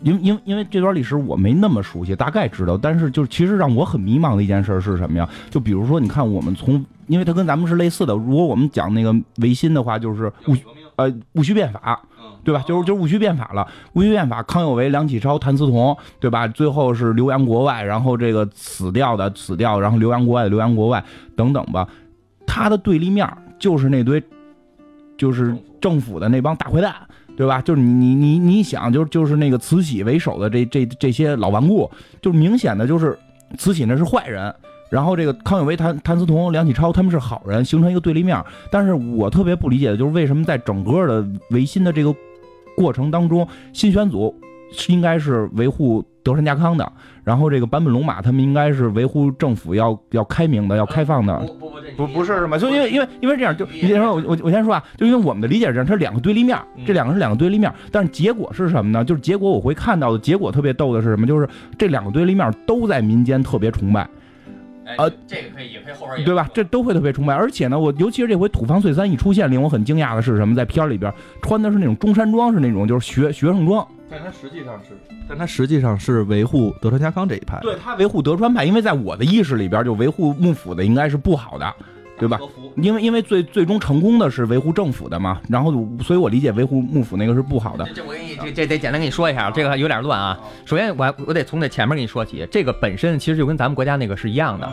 因因因为这段历史我没那么熟悉，大概知道，但是就是其实让我很迷茫的一件事是什么呀？就比如说，你看我们从，因为他跟咱们是类似的，如果我们讲那个维新的话，就是戊呃戊戌变法。对吧？就是就是戊戌变法了，戊戌变法，康有为、梁启超、谭嗣同，对吧？最后是流洋国外，然后这个死掉的死掉，然后流洋国外的流洋国外等等吧。他的对立面就是那堆，就是政府的那帮大坏蛋，对吧？就是你你你你想，就是就是那个慈禧为首的这这这些老顽固，就是明显的就是慈禧那是坏人。然后这个康有为、谭谭嗣同、梁启超他们是好人，形成一个对立面。但是我特别不理解的就是为什么在整个的维新的这个过程当中，新选组是应该是维护德川家康的，然后这个坂本龙马他们应该是维护政府要要开明的、要开放的。不不不不是是吗？就因为因为因为这样，就你先说，我我我先说啊，就因为我们的理解是这样，它是两个对立面，这两个是两个对立面，但是结果是什么呢？就是结果我会看到的结果特别逗的是什么？就是这两个对立面都在民间特别崇拜。呃，这个可以，也可以后边对吧？这都会特别崇拜，而且呢，我尤其是这回土方岁三一出现，令我很惊讶的是什么？在片里边穿的是那种中山装，是那种就是学学生装。但他实际上是，但他实际上是维护德川家康这一派。对他维护德川派，因为在我的意识里边，就维护幕府的应该是不好的。对吧？因为因为最最终成功的是维护政府的嘛，然后所以我理解维护幕府那个是不好的。这我给你这这得简单跟你说一下，这个有点乱啊。首先我我得从这前面跟你说起，这个本身其实就跟咱们国家那个是一样的，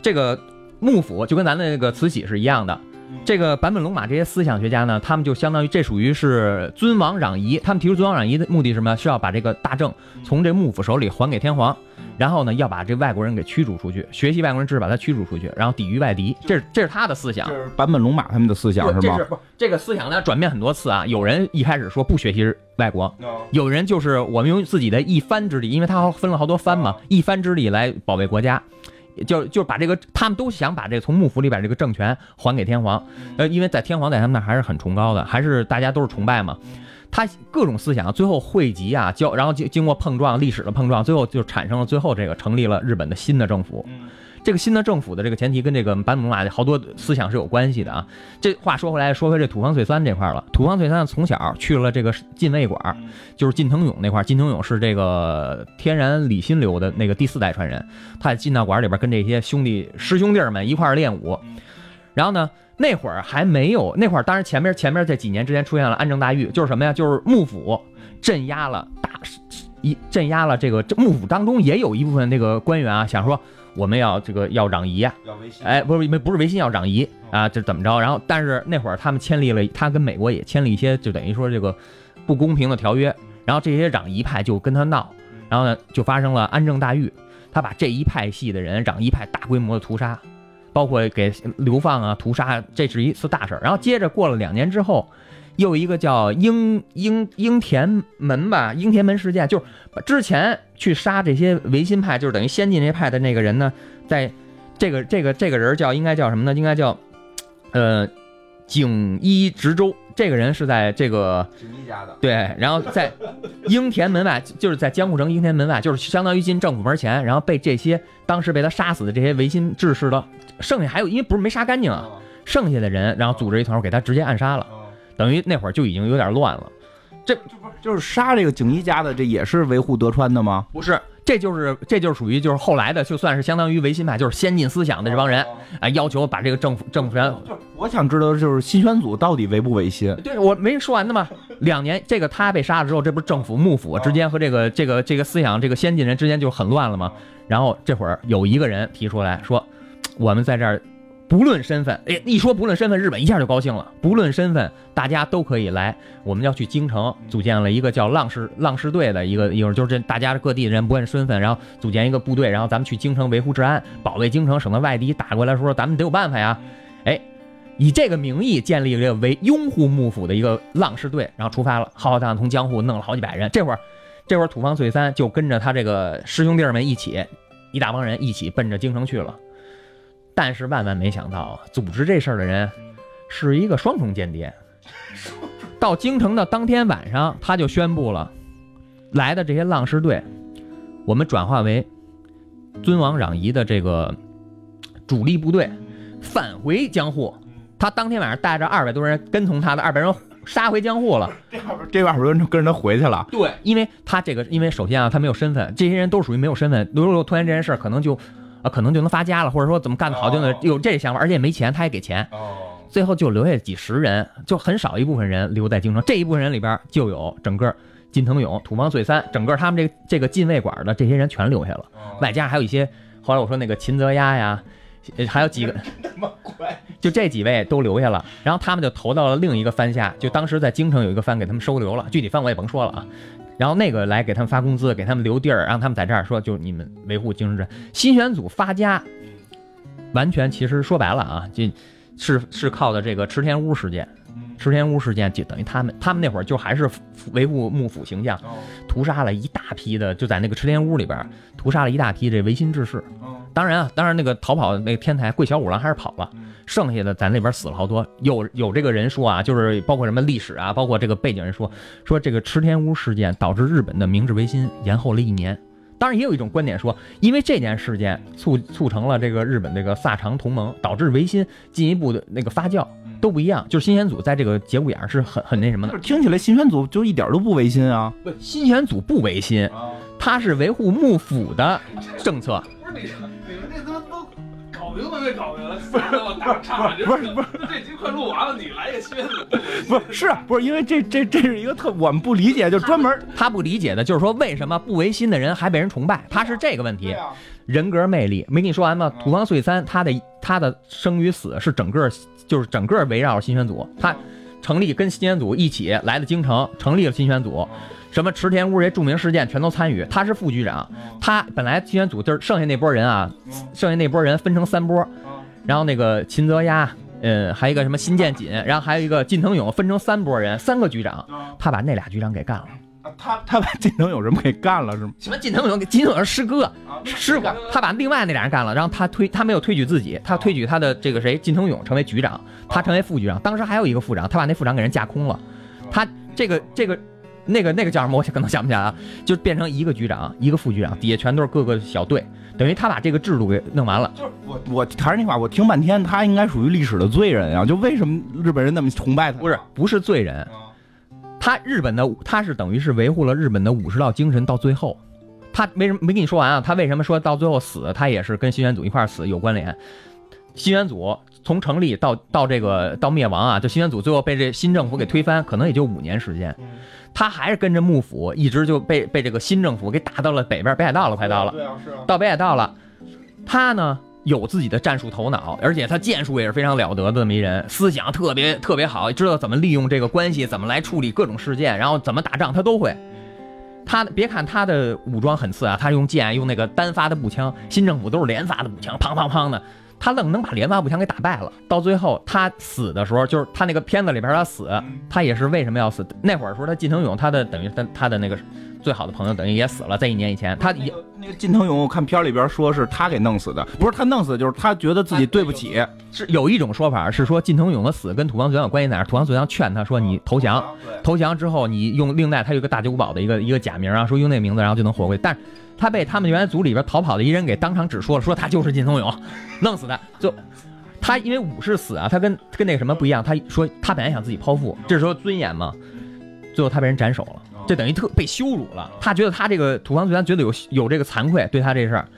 这个幕府就跟咱的那个慈禧是一样的。这个坂本龙马这些思想学家呢，他们就相当于这属于是尊王攘夷，他们提出尊王攘夷的目的是什么？是要把这个大政从这幕府手里还给天皇。然后呢，要把这外国人给驱逐出去，学习外国人知识，把他驱逐出去，然后抵御外敌。这是这是他的思想，这是坂本龙马他们的思想是吗？不，这个思想呢转变很多次啊。有人一开始说不学习外国，有人就是我们用自己的一番之力，因为他分了好多藩嘛，一番之力来保卫国家，就就把这个他们都想把这从幕府里把这个政权还给天皇。呃，因为在天皇在他们那还是很崇高的，还是大家都是崇拜嘛。他各种思想最后汇集啊，交然后经经过碰撞，历史的碰撞，最后就产生了最后这个成立了日本的新的政府。这个新的政府的这个前提跟这个坂本龙马好多思想是有关系的啊。这话说回来，说回这土方岁三这块了。土方岁三从小去了这个近卫馆，就是近藤勇那块。近藤勇是这个天然理心流的那个第四代传人，他在进到馆里边跟这些兄弟师兄弟们一块练武，然后呢。那会儿还没有，那会儿当然前面前面这几年之前出现了安政大狱，就是什么呀？就是幕府镇压了大一镇压了这个幕府当中也有一部分那个官员啊，想说我们要这个要攘夷啊，要维新，哎，不是不是维新要攘夷啊，这怎么着？然后但是那会儿他们签立了，他跟美国也签了一些就等于说这个不公平的条约，然后这些攘夷派就跟他闹，然后呢就发生了安政大狱，他把这一派系的人攘夷派大规模的屠杀。包括给流放啊、屠杀，这是一次大事儿。然后接着过了两年之后，又一个叫英英英田门吧，英田门事件，就是之前去杀这些维新派，就是等于先进这派的那个人呢，在这个这个这个人叫应该叫什么呢？应该叫呃景一直州。这个人是在这个景一家的对，然后在英田门外，就是在江户城英田门外，就是相当于进政府门前，然后被这些当时被他杀死的这些维新志士的。剩下还有，因为不是没杀干净啊，剩下的人，然后组织一团给他直接暗杀了，等于那会儿就已经有点乱了。这不就是杀这个景一家的，这也是维护德川的吗？不是，这就是这就是属于就是后来的，就算是相当于维新派，就是先进思想的这帮人啊，要求把这个政府政府权。我想知道的就是新选组到底维不维新？对我没说完呢嘛。两年，这个他被杀了之后，这不是政府幕府之间和这个这个这个思想这个先进人之间就很乱了吗？然后这会儿有一个人提出来说。我们在这儿不论身份，哎，一说不论身份，日本一下就高兴了。不论身份，大家都可以来。我们要去京城，组建了一个叫浪士浪士队的一个，一会儿就是这大家各地的人不问身份，然后组建一个部队，然后咱们去京城维护治安，保卫京城，省得外敌打过来说咱们得有办法呀。哎，以这个名义建立了为拥护幕府的一个浪士队，然后出发了，浩浩荡荡从江户弄了好几百人。这会儿，这会儿土方岁三就跟着他这个师兄弟们一起，一大帮人一起奔着京城去了。但是万万没想到啊，组织这事儿的人是一个双重间谍。到京城的当天晚上，他就宣布了，来的这些浪士队，我们转化为尊王攘夷的这个主力部队，返回江户。他当天晚上带着二百多人跟从他的二百人杀回江户了。这二百多人跟着他回去了。对，因为他这个，因为首先啊，他没有身份，这些人都属于没有身份。如果突然这件事儿，可能就。啊，可能就能发家了，或者说怎么干得好就能有这想法，而且也没钱，他也给钱。哦，最后就留下几十人，就很少一部分人留在京城。这一部分人里边就有整个金腾勇、土方岁三，整个他们这这个禁卫馆的这些人全留下了，外加还有一些后来我说那个秦泽鸭呀，还有几个，就这几位都留下了。然后他们就投到了另一个藩下，就当时在京城有一个藩给他们收留了，具体藩我也甭说了啊。然后那个来给他们发工资，给他们留地儿，让他们在这儿说，就你们维护精神镇。新选组发家，完全其实说白了啊，这是是靠的这个池田屋事件。池田屋事件就等于他们，他们那会儿就还是维护幕府形象，屠杀了一大批的，就在那个池田屋里边屠杀了一大批这维新志士。当然啊，当然那个逃跑那个天台桂小五郎还是跑了，剩下的在那边死了好多。有有这个人说啊，就是包括什么历史啊，包括这个背景人说，说这个池田屋事件导致日本的明治维新延后了一年。当然也有一种观点说，因为这件事件促促成了这个日本这个萨长同盟，导致维新进一步的那个发酵都不一样。就是新选组在这个节骨眼是很很那什么的。听起来新选组就一点都不违心啊？不，新选组不违心，他是维护幕府的政策。不是你。们这都都没搞定，非让我打岔。不是不是，这集快录完了，你来个新的。不是是不是因为这这这是一个特我们不理解，就专门他不理解的就是说为什么不违心的人还被人崇拜，他是这个问题。人格魅力没跟你说完吗？土方岁三他的他的生与死是整个就是整个围绕新选组，他成立跟新选组一起来的京城，成立了新选组。什么池田屋这些著名事件全都参与，他是副局长。他本来新选组就是剩下那波人啊，剩下那波人分成三波，然后那个秦泽鸭，嗯，还有一个什么新建锦，然后还有一个近藤勇，分成三波人，三个局长，他把那俩局长给干了。他他把金藤勇什么给干了是吗？什么金藤勇？金藤勇是师哥，师傅。他把另外那俩人干了，然后他推他没有推举自己，他推举他的这个谁金藤勇成为局长，他成为副局长。当时还有一个副长，他把那副长给人架空了。他这个这个。那个那个叫什么？我可能想不起来啊，就变成一个局长，一个副局长，底下全都是各个小队，等于他把这个制度给弄完了。就是我我还是那话，我听半天，他应该属于历史的罪人啊！就为什么日本人那么崇拜他？不是不是罪人，他日本的他是等于是维护了日本的武士道精神到最后。他为什么没跟你说完啊？他为什么说到最后死？他也是跟新选组一块死有关联。新选组从成立到到这个到灭亡啊，就新选组最后被这新政府给推翻，可能也就五年时间。他还是跟着幕府，一直就被被这个新政府给打到了北边北海道了，快到了，对啊，是啊，到北海道了。他呢有自己的战术头脑，而且他剑术也是非常了得的这么一人，思想特别特别好，知道怎么利用这个关系，怎么来处理各种事件，然后怎么打仗他都会。他别看他的武装很次啊，他用剑用那个单发的步枪，新政府都是连发的步枪，砰砰砰的。他愣能把连发步枪给打败了。到最后他死的时候，就是他那个片子里边他死，他也是为什么要死？那会儿说他靳腾勇，他的等于他他的那个最好的朋友等于也死了，在一年以前，他也那个靳腾勇，我看片里边说是他给弄死的，不是他弄死，就是他觉得自己对不起。是有一种说法是说靳腾勇的死跟土方岁三有关系在哪？土方岁三劝他说你投降，投降之后你用另外他有个大久保宝的一个一个假名啊，说用那名字然后就能活过去，但是。他被他们原来组里边逃跑的一人给当场指说了，说他就是金松勇，弄死他。就他因为武士死啊，他跟跟那个什么不一样。他说他本来想自己剖腹，这时候尊严嘛，最后他被人斩首了，这等于特被羞辱了。他觉得他这个土方岁三觉得有有这个惭愧，对他这事儿，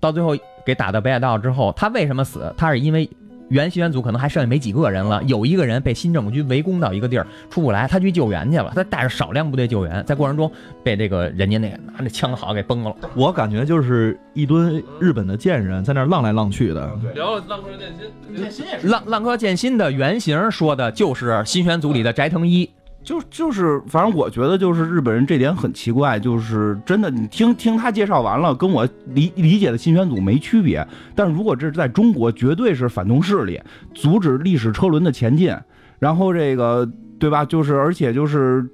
到最后给打到北海道之后，他为什么死？他是因为原新选组可能还剩下没几个人了，有一个人被新政府军围攻到一个地儿出不来，他去救援去了，他带着少量部队救援，在过程中被这个人家那个拿着枪好给崩了。我感觉就是一堆日本的贱人在那浪来浪去的。聊浪客剑心，剑心也是浪浪客剑心的原型说的就是新选组里的斋藤一，就就是，反正我觉得就是日本人这点很奇怪，就是真的，你听听他介绍完了，跟我理理解的新选组没区别。但是如果这是在中国，绝对是反动势力，阻止历史车轮的前进，然后这个对吧？就是而且就是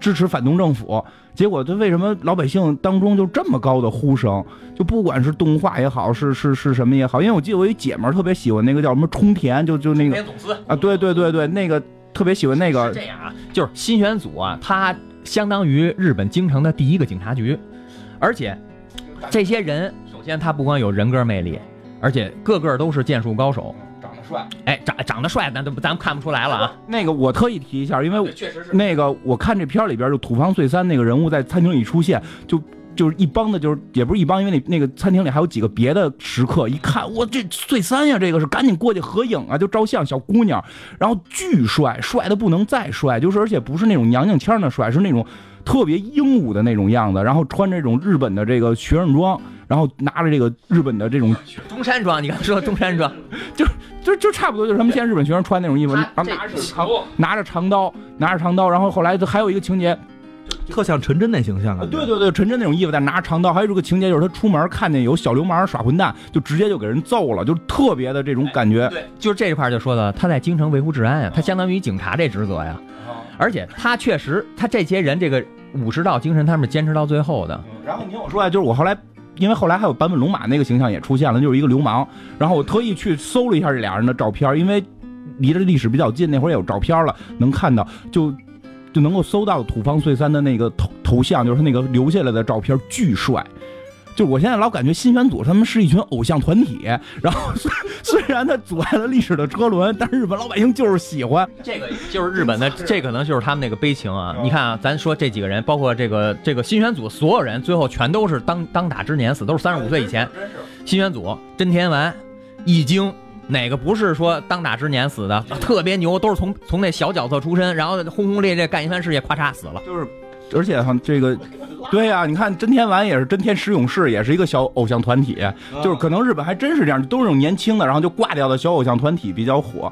支持反动政府。结果他为什么老百姓当中就这么高的呼声？就不管是动画也好，是是是什么也好，因为我记得我有一姐们儿特别喜欢那个叫什么冲田，就就那个啊，对对对对，那个特别喜欢那个是这样啊，就是新选组啊，它相当于日本京城的第一个警察局，而且这些人首先他不光有人格魅力，而且个个都是剑术高手。长得帅。哎，长长得帅，咱都咱们看不出来了啊。那个我特意提一下，因为确实是。那个我看这片儿里边就土方岁三那个人物在餐厅里出现，就就是一帮的，就是也不是一帮，因为那那个餐厅里还有几个别的食客，一看我这碎三呀，这个是赶紧过去合影啊，就照相，小姑娘，然后巨帅，帅的不能再帅，就是而且不是那种娘娘腔的帅，是那种特别英武的那种样子，然后穿这种日本的这个学生装，然后拿着这个日本的这种，中山装，你刚说的中山装，就就就差不多就是他们现在日本学生穿那种衣服，拿着长刀，拿着长刀，然后后来还有一个情节。特像陈真那形象啊！对对对，陈真那种衣服，但拿着长刀。还有这个情节就是他出门看见有小流氓耍混蛋，就直接就给人揍了，就特别的这种感觉。对，就是这一块就说的，他在京城维护治安呀，他相当于警察这职责呀。而且他确实，他这些人这个武士道精神，他们是坚持到最后的。然后你听我说啊，就是我后来，因为后来还有版本龙马那个形象也出现了，就是一个流氓。然后我特意去搜了一下这俩人的照片，因为离着历史比较近，那会儿也有照片了，能看到就。就能够搜到土方岁三的那个头头像，就是他那个留下来的照片，巨帅。就我现在老感觉新选组他们是一群偶像团体，然后 虽虽然他阻碍了历史的车轮，但是日本老百姓就是喜欢。这个就是日本的，这可能就是他们那个悲情啊！你看啊，咱说这几个人，包括这个这个新选组所有人，最后全都是当当打之年死，都是三十五岁以前。新选组真田丸、易经。哪个不是说当打之年死的？特别牛，都是从从那小角色出身，然后轰轰烈烈干一番事业，咔嚓死了。就是，而且哈，这个，对呀、啊，你看真天丸也是真天使勇士，也是一个小偶像团体，就是可能日本还真是这样，都是那种年轻的，然后就挂掉的小偶像团体比较火。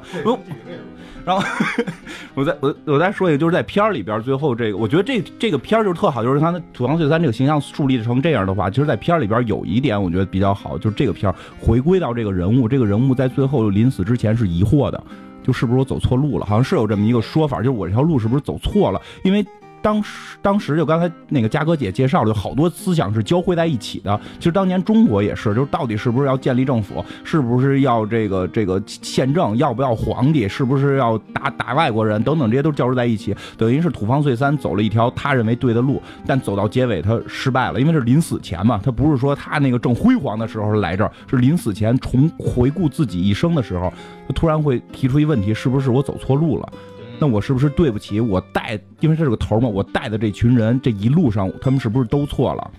然后 我再我我再说一个，就是在片儿里边最后这个，我觉得这这个片儿就是特好，就是他土方岁三这个形象树立成这样的话，其实，在片儿里边有一点我觉得比较好，就是这个片儿回归到这个人物，这个人物在最后临死之前是疑惑的，就是不是我走错路了？好像是有这么一个说法，就是我这条路是不是走错了？因为。当时，当时就刚才那个嘉哥姐介绍了，有好多思想是交汇在一起的。其实当年中国也是，就是到底是不是要建立政府，是不是要这个这个宪政，要不要皇帝，是不是要打打外国人等等，这些都交织在一起。等于是土方岁三走了一条他认为对的路，但走到结尾他失败了，因为是临死前嘛，他不是说他那个正辉煌的时候来这儿，是临死前重回顾自己一生的时候，他突然会提出一问题：是不是我走错路了？那我是不是对不起我带？因为这是个头嘛，我带的这群人这一路上，他们是不是都错了？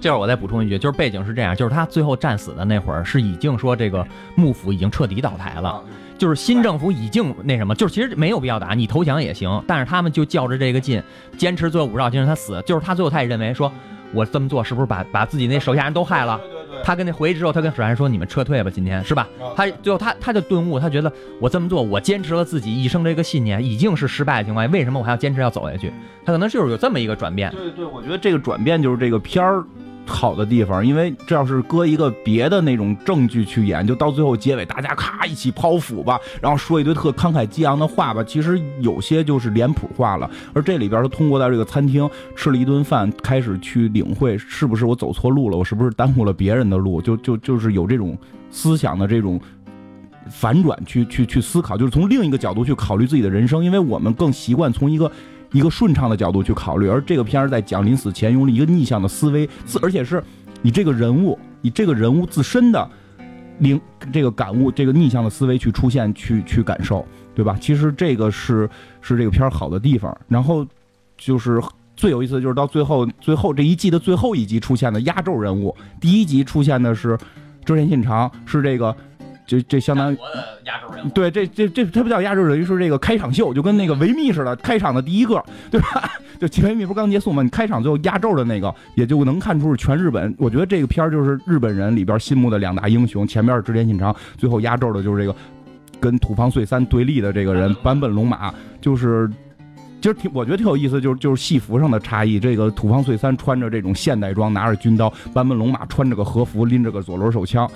这会儿我再补充一句，就是背景是这样，就是他最后战死的那会儿，是已经说这个幕府已经彻底倒台了，就是新政府已经那什么，就是其实没有必要打，你投降也行，但是他们就较着这个劲，坚持最后五绕精神，他死，就是他最后他也认为说，我这么做是不是把把自己那手下人都害了？他跟那回去之后，他跟手下说：“你们撤退吧，今天是吧？”他最后他他就顿悟，他觉得我这么做，我坚持了自己一生这个信念，已经是失败的情况下，为什么我还要坚持要走下去？他可能就是有这么一个转变。对对，我觉得这个转变就是这个片儿好的地方，因为这要是搁一个别的那种证据去演，就到最后结尾大家咔一起剖腹吧，然后说一堆特慷慨激昂的话吧，其实有些就是脸谱化了。而这里边他通过在这个餐厅吃了一顿饭，开始去领会是不是我走错路了，我是不是耽误了别人的路，就就就是有这种思想的这种。反转去去去思考，就是从另一个角度去考虑自己的人生，因为我们更习惯从一个一个顺畅的角度去考虑，而这个片儿在讲临死前用了一个逆向的思维，自而且是你这个人物，以这个人物自身的灵这个感悟，这个逆向的思维去出现，去去感受，对吧？其实这个是是这个片儿好的地方。然后就是最有意思的就是到最后，最后这一季的最后一集出现的压轴人物，第一集出现的是织田信长，是这个。这这相当于国的亚洲人，对，这这这他不叫压轴，等于是这个开场秀，就跟那个维密似的，开场的第一个，对吧？就维密不是刚结束吗？你开场最后压轴的那个，也就能看出是全日本。我觉得这个片儿就是日本人里边心目的两大英雄，前面是织田信长，最后压轴的就是这个跟土方岁三对立的这个人坂本龙马，就是。其实挺，我觉得挺有意思，就是就是戏服上的差异。这个土方岁三穿着这种现代装，拿着军刀；坂本龙马穿着个和服，拎着个左轮手枪。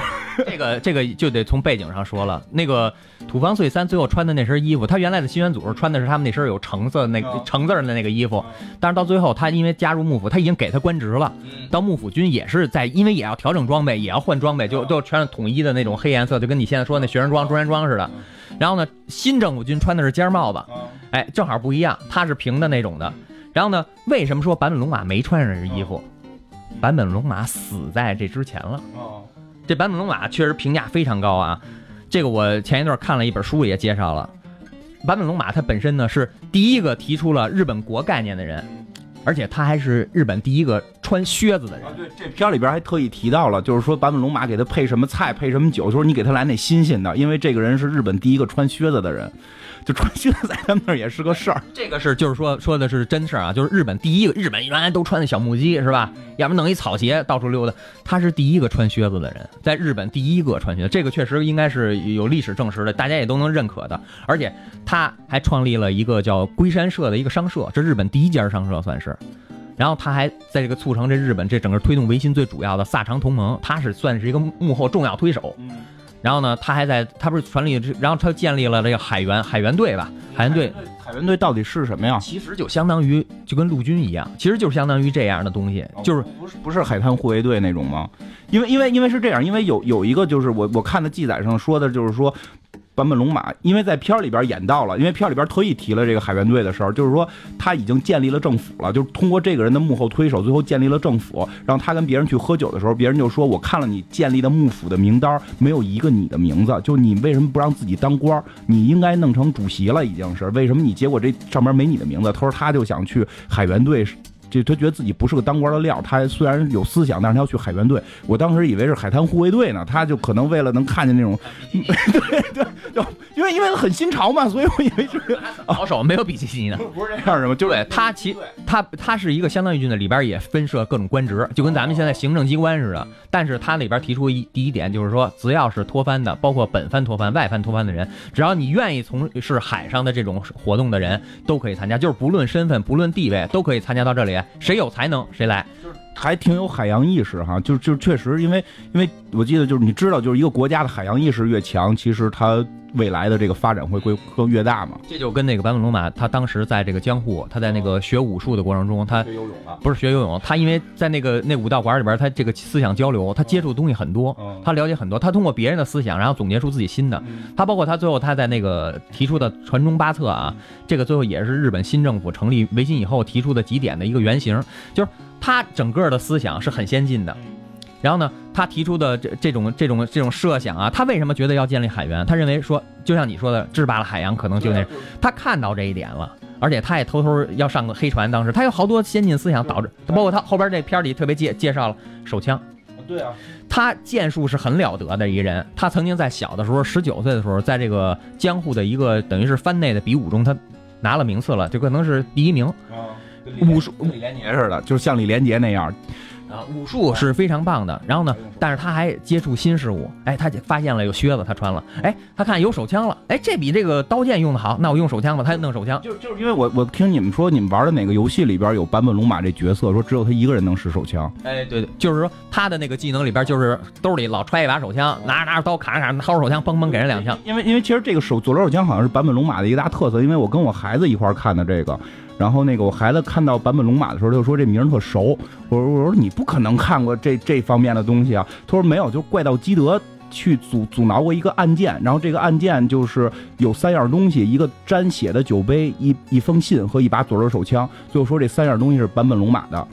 这个这个就得从背景上说了。那个土方岁三最后穿的那身衣服，他原来的新选组穿的是他们那身有橙色那个橙字的那个衣服，但是到最后他因为加入幕府，他已经给他官职了。到幕府军也是在，因为也要调整装备，也要换装备，就就全是统一的那种黑颜色，就跟你现在说那学生装、中山装似的。然后呢，新政府军穿的是尖帽子，哎，正好不一样，他是平的那种的。然后呢，为什么说坂本龙马没穿上这衣服？坂本龙马死在这之前了。这坂本龙马确实评价非常高啊，这个我前一段看了一本书也介绍了，坂本龙马他本身呢是第一个提出了日本国概念的人，而且他还是日本第一个穿靴子的人。对，这片里边还特意提到了，就是说坂本龙马给他配什么菜，配什么酒，说你给他来那新鲜的，因为这个人是日本第一个穿靴子的人。就穿靴子在他们那儿也是个事儿，这个是就是说说的是真事儿啊，就是日本第一个，日本原来都穿的小木屐是吧？要么弄一草鞋到处溜达，他是第一个穿靴子的人，在日本第一个穿靴，这个确实应该是有历史证实的，大家也都能认可的。而且他还创立了一个叫龟山社的一个商社，这日本第一家商社算是。然后他还在这个促成这日本这整个推动维新最主要的萨长同盟，他是算是一个幕后重要推手。然后呢，他还在，他不是成立，然后他建立了这个海员海员队吧？海员队，海员队到底是什么呀？其实就相当于就跟陆军一样，其实就是相当于这样的东西，就是不是不是海滩护卫队那种吗？因为因为因为是这样，因为有有一个就是我我看的记载上说的就是说。坂本龙马，因为在片儿里边演到了，因为片儿里边特意提了这个海员队的事儿，就是说他已经建立了政府了，就是通过这个人的幕后推手，最后建立了政府。然后他跟别人去喝酒的时候，别人就说：“我看了你建立的幕府的名单，没有一个你的名字，就你为什么不让自己当官？你应该弄成主席了，已经是为什么？你结果这上面没你的名字。”他说他就想去海员队。就他觉得自己不是个当官的料，他虽然有思想，但是他要去海员队。我当时以为是海滩护卫队呢，他就可能为了能看见那种，对对，就因为因为很新潮嘛，所以我以为是保守，没有比基尼的，不是这样的吗？就对他其他他是一个相当于军的，里边也分设各种官职，就跟咱们现在行政机关似的。但是他里边提出一第一点就是说，只要是脱藩的，包括本藩脱藩、外藩脱藩的人，只要你愿意从事海上的这种活动的人，都可以参加，就是不论身份、不论地位，都可以参加到这里。谁有才能谁来，就是还挺有海洋意识哈，就就确实，因为因为我记得就是你知道，就是一个国家的海洋意识越强，其实它。未来的这个发展会会更越大嘛？这就跟那个坂本龙马，他当时在这个江户，他在那个学武术的过程中，他学游泳啊，不是学游泳，他因为在那个那武道馆里边，他这个思想交流，他接触的东西很多，他了解很多，他通过别人的思想，然后总结出自己新的。他包括他最后他在那个提出的传中八策啊，这个最后也是日本新政府成立维新以后提出的几点的一个原型，就是他整个的思想是很先进的。然后呢，他提出的这这种这种这种设想啊，他为什么觉得要建立海员？他认为说，就像你说的，制霸了海洋，可能就那，他看到这一点了，而且他也偷偷要上个黑船。当时他有好多先进思想，导致包括他后边这片里特别介介绍了手枪。对啊，他剑术是很了得的一个人。他曾经在小的时候，十九岁的时候，在这个江户的一个等于是藩内的比武中，他拿了名次了，就可能是第一名。啊，武术李连杰似的，就是像李连杰那样。啊，武术是非常棒的。然后呢，但是他还接触新事物。哎，他发现了有靴子，他穿了。哎，他看有手枪了。哎，这比这个刀剑用的好，那我用手枪吧。他就弄手枪。就就是因为我我听你们说，你们玩的哪个游戏里边有版本龙马这角色，说只有他一个人能使手枪。哎，对对，就是说他的那个技能里边，就是兜里老揣一把手枪，拿着拿着刀砍着砍着，掏出手枪，嘣嘣给人两枪。因为因为其实这个手左轮手枪好像是版本龙马的一大特色，因为我跟我孩子一块看的这个。然后那个我孩子看到坂本龙马的时候，就说这名儿特熟。我说我说你不可能看过这这方面的东西啊。他说没有，就是怪盗基德去阻阻挠过一个案件，然后这个案件就是有三样东西：一个沾血的酒杯、一一封信和一把左轮手枪。最后说这三样东西是坂本龙马的。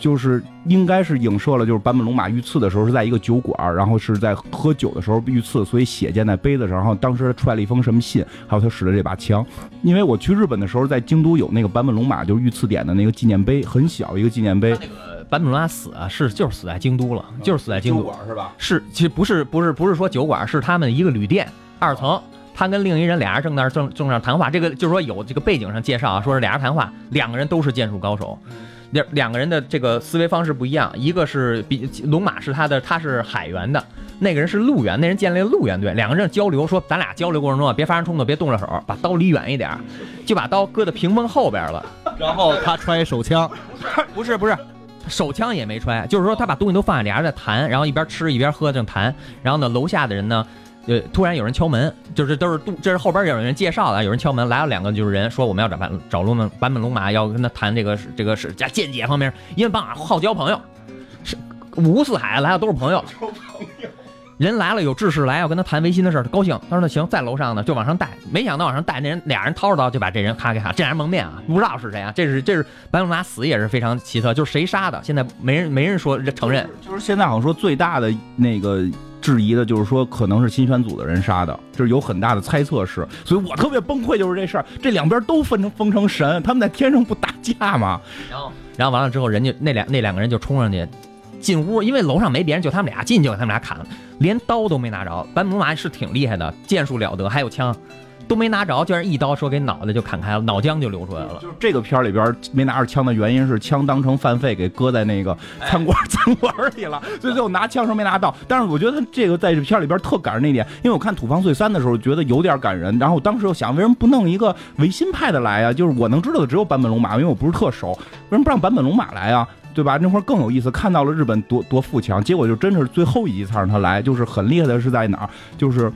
就是应该是影射了，就是坂本龙马遇刺的时候是在一个酒馆，然后是在喝酒的时候遇刺，所以血溅在杯子上。然后当时揣了一封什么信，还有他使的这把枪。因为我去日本的时候，在京都有那个坂本龙马就是遇刺点的那个纪念碑，很小一个纪念碑。那个坂本龙马死啊，是就是死在京都了，就是死在京都。馆是吧？是，其实不是不是不是说酒馆，是他们一个旅店二层，他跟另一人俩人正那正正那谈话。这个就是说有这个背景上介绍啊，说是俩人谈话，两个人都是剑术高手，两两个人的这个思维方式不一样，一个是比龙马是他的他是海员的，那个人是陆员，那人建立了陆员队，两个人交流说咱俩交流过程中啊，别发生冲突，别动着手，把刀离远一点，就把刀搁在屏风后边了。然后他揣手枪，不是不是，手枪也没揣，就是说他把东西都放下，俩人在谈，然后一边吃一边喝正谈，然后呢楼下的人呢，呃突然有人敲门，就是都是杜这是后边有人介绍的，有人敲门来了两个就是人说我们要找版找龙门坂本龙马要跟他谈这个这个是加见解方面，因为坂马好交朋友，是五湖四海来了都是朋友。人来了，有志士来要跟他谈维新的事儿，他高兴。他说那行，在楼上呢，就往上带。没想到往上带，那人俩人掏着刀就把这人咔给砍，这人蒙面啊，不知道是谁啊。这是这是坂本龙马死也是非常奇特，就是谁杀的，现在没人没人说承认。就是现在好像说最大的那个质疑的就是说可能是新选组的人杀的，就是有很大的猜测是，所以我特别崩溃，就是这事儿，这两边都分成封成神，他们在天上不打架吗？然后然后完了之后，人家那两那两个人就冲上去进屋，因为楼上没别人，就他们俩进去，就给他们俩砍了，连刀都没拿着。坂本马是挺厉害的，剑术了得，还有枪。都没拿着，居然一刀说给脑袋就砍开了，脑浆就流出来了。就是这个片儿里边没拿着枪的原因是枪当成饭费给搁在那个餐馆 餐馆里了，所以最后拿枪时候没拿到。但是我觉得他这个在这片儿里边特感人那点，因为我看《土方岁三》的时候觉得有点感人，然后我当时又想为什么不弄一个维新派的来啊？就是我能知道的只有坂本龙马，因为我不是特熟，为什么不让坂本龙马来啊？对吧？那会儿更有意思，看到了日本多多富强，结果就真是最后一集才让他来，就是很厉害的是在哪儿？就是。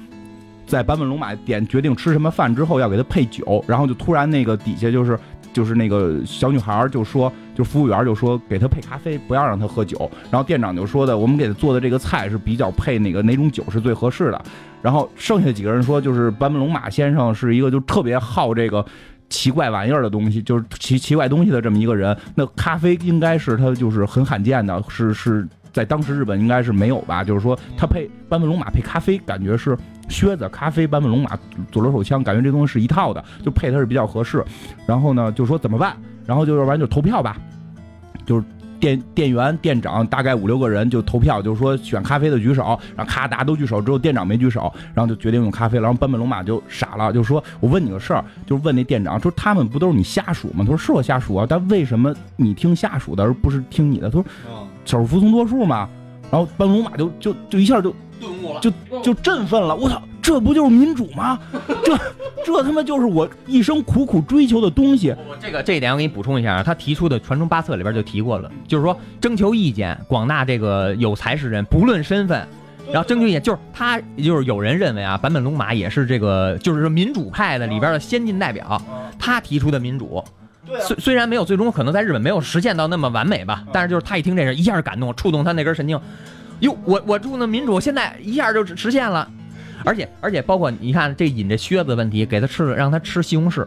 在坂本龙马点决定吃什么饭之后，要给他配酒，然后就突然那个底下就是就是那个小女孩就说，就服务员就说给他配咖啡，不要让他喝酒。然后店长就说的，我们给他做的这个菜是比较配那个哪种酒是最合适的。然后剩下几个人说，就是坂本龙马先生是一个就特别好这个奇怪玩意儿的东西，就是奇奇怪东西的这么一个人。那咖啡应该是他就是很罕见的，是是在当时日本应该是没有吧？就是说他配坂本龙马配咖啡，感觉是。靴子、咖啡、坂本龙马、左轮手枪，感觉这东西是一套的，就配它是比较合适。然后呢，就说怎么办？然后就要不然就投票吧，就是店店员、店长大概五六个人就投票，就是说选咖啡的举手，然后咔大家都举手，只有店长没举手，然后就决定用咖啡。然后坂本龙马就傻了，就说：“我问你个事儿，就是问那店长，说他们不都是你下属吗？”他说：“是我下属啊，但为什么你听下属的而不是听你的？”他说：“少数服从多数嘛。”然后坂本龙马就就就一下就。顿悟了，就就振奋了。我操，这不就是民主吗？这这他妈就是我一生苦苦追求的东西。我这个这一点我给你补充一下，他提出的传承八策里边就提过了，就是说征求意见，广大这个有才识人，不论身份，然后征求意见，就是他，就是有人认为啊，坂本龙马也是这个，就是说民主派的里边的先进代表，他提出的民主。虽虽然没有最终可能在日本没有实现到那么完美吧，但是就是他一听这事，一下感动，触动他那根神经。哟，我我住那民主，现在一下就实现了，而且而且包括你看这引这靴子问题，给他吃了，让他吃西红柿，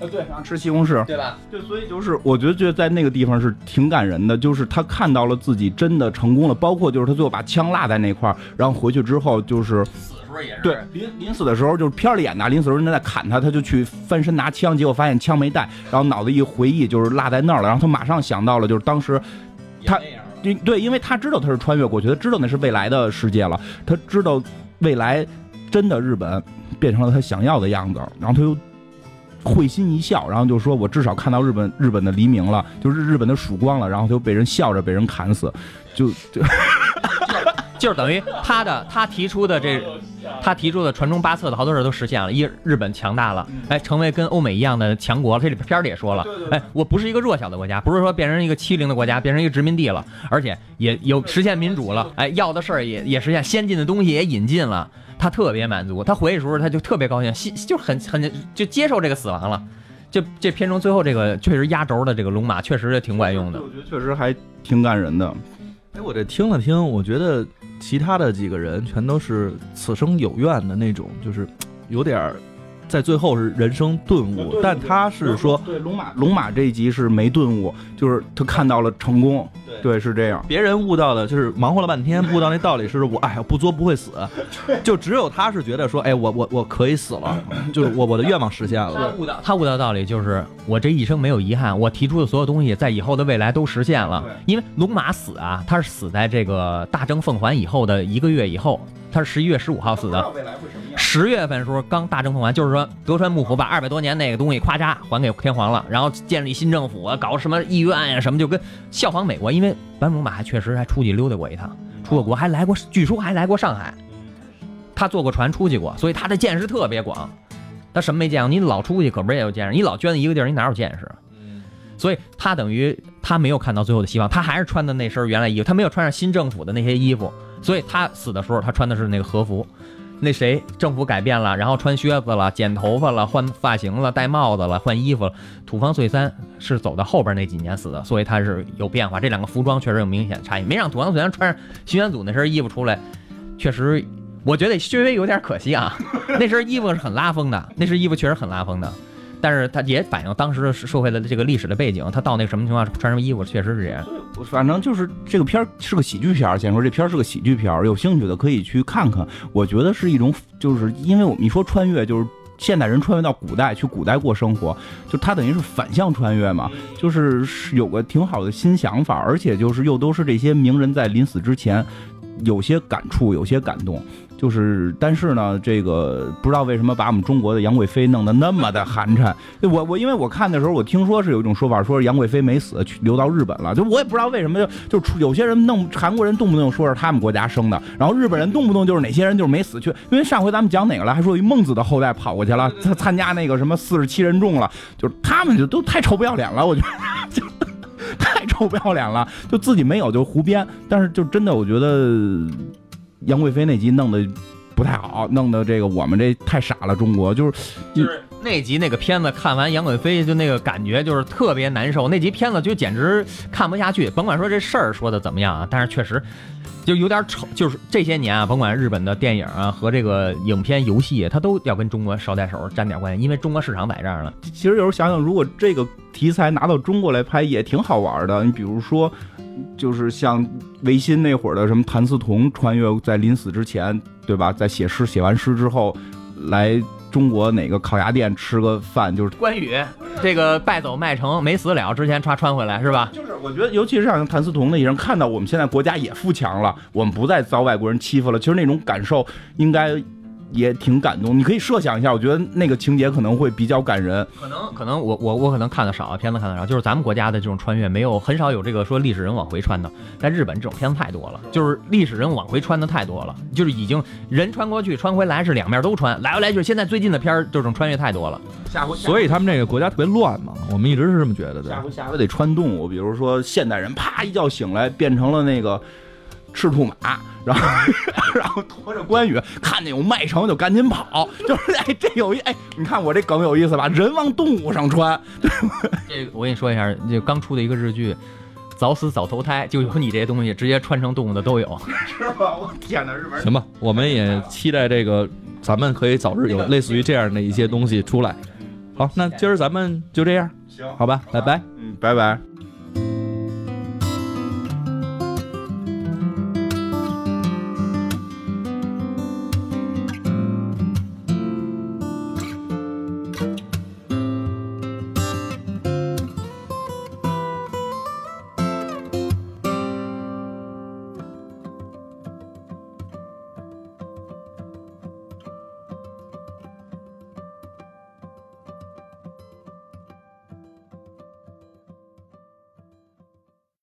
呃对，让吃西红柿，对吧？对，所以就是我觉得就在那个地方是挺感人的，就是他看到了自己真的成功了，包括就是他最后把枪落在那块儿，然后回去之后就是死时候也是对临临死的时候就是片里演的，临死的时候人家在砍他，他就去翻身拿枪，结果发现枪没带，然后脑子一回忆就是落在那儿了，然后他马上想到了就是当时他。对对，因为他知道他是穿越过去，他知道那是未来的世界了，他知道未来真的日本变成了他想要的样子，然后他又会心一笑，然后就说：“我至少看到日本日本的黎明了，就是日本的曙光了。”然后就被人笑着被人砍死，就就。就是等于他的他提出的这，他提出的传中八策的好多事都实现了。一日本强大了，哎，成为跟欧美一样的强国。这里片里也说了，哎，我不是一个弱小的国家，不是说变成一个欺凌的国家，变成一个殖民地了，而且也有实现民主了。哎，要的事儿也也实现，先进的东西也引进了，他特别满足。他回去时候他就特别高兴，心就很很就接受这个死亡了。这这片中最后这个确实压轴的这个龙马确实也挺管用的，我觉得确实还挺感人的。哎，我这听了听，我觉得。其他的几个人全都是此生有怨的那种，就是有点在最后是人生顿悟，但他是说对龙马龙马这一集是没顿悟，就是他看到了成功，对，是这样。别人悟到的就是忙活了半天，悟到那道理是我哎呀不作不会死，就只有他是觉得说哎我我我可以死了，就是我我的愿望实现他了。悟到他悟到道理就是我这一生没有遗憾，我提出的所有东西在以后的未来都实现了。因为龙马死啊，他是死在这个大征奉还以后的一个月以后，他是十一月十五号死的。未来会什么样？十月份时候刚大政奉还，就是说德川幕府把二百多年那个东西咵嚓还给天皇了，然后建立新政府啊，搞什么议院呀、什么，就跟效仿美国，因为坂本龙马还确实还出去溜达过一趟，出过国，还来过，据说还来过上海，他坐过船出去过，所以他的见识特别广。他什么没见过？你老出去可不是也有见识？你老捐一个地儿，你哪有见识？所以他等于他没有看到最后的希望，他还是穿的那身原来衣服，他没有穿上新政府的那些衣服，所以他死的时候他穿的是那个和服。那谁，政府改变了，然后穿靴子了，剪头发了，换发型了，戴帽子了，换衣服了。土方岁三是走到后边那几年死的，所以他是有变化。这两个服装确实有明显差异，没让土方岁三穿上新选组那身衣服出来，确实，我觉得稍微有点可惜啊。那身衣服是很拉风的，那身衣服确实很拉风的。但是它也反映当时的社会的这个历史的背景，他到那什么情况穿什么衣服，确实是这样。反正就是这个片儿是个喜剧片儿，先说这片儿是个喜剧片儿，有兴趣的可以去看看。我觉得是一种，就是因为我们一说穿越，就是现代人穿越到古代去古代过生活，就它等于是反向穿越嘛，就是是有个挺好的新想法，而且就是又都是这些名人在临死之前有些感触，有些感动。就是，但是呢，这个不知道为什么把我们中国的杨贵妃弄得那么的寒碜。我我因为我看的时候，我听说是有一种说法，说杨贵妃没死，去流到日本了。就我也不知道为什么，就就出有些人弄韩国人动不动说是他们国家生的，然后日本人动不动就是哪些人就是没死去。因为上回咱们讲哪个了，还说一孟子的后代跑过去了，他参加那个什么四十七人众了，就是他们就都太臭不要脸了，我觉得就。太臭不要脸了，就自己没有就胡编，但是就真的我觉得杨贵妃那集弄得不太好，弄得这个我们这太傻了，中国就是就是那集那个片子看完杨贵妃就那个感觉就是特别难受，那集片子就简直看不下去。甭管说这事儿说的怎么样啊，但是确实就有点丑。就是这些年啊，甭管日本的电影啊和这个影片、游戏，它都要跟中国捎带手沾点关系，因为中国市场在这儿了。其实有时候想想，如果这个题材拿到中国来拍，也挺好玩的。你比如说，就是像维新那会儿的什么谭嗣同穿越在临死之前，对吧？在写诗写完诗之后，来中国哪个烤鸭店吃个饭，就是关羽这个败走麦城没死了之前穿穿回来是吧？就是我觉得，尤其是像谭嗣同那些人，看到我们现在国家也富强了，我们不再遭外国人欺负了，其实那种感受应该也挺感动。你可以设想一下，我觉得那个情节可能会比较感人。可能可能我我我可能看的少，片子看的少，就是咱们国家的这种穿越没有很少有这个说历史人往回穿的，在日本这种片子太多了，就是历史人往回穿的太多了，就是已经人穿过去穿回来是两面都穿，来回来去。现在最近的片儿这种穿越太多了，下回所以他们这个国家特别乱嘛，我们一直是这么觉得的。下回下回得穿动物，比如说现代人啪一觉醒来变成了那个赤兔马，然后 然后驮着关羽，看见有麦城就赶紧跑，就是哎这有一哎，你看我这梗有意思吧？人往动物上穿，这个我跟你说一下，就刚出的一个日剧。早死早投胎，就有你这些东西，直接穿成动物的都有。是吧？我天哪，日本人行吧，我们也期待这个，咱们可以早日有类似于这样的一些东西出来。好，那今儿咱们就这样，行，好吧，拜拜。嗯，拜拜。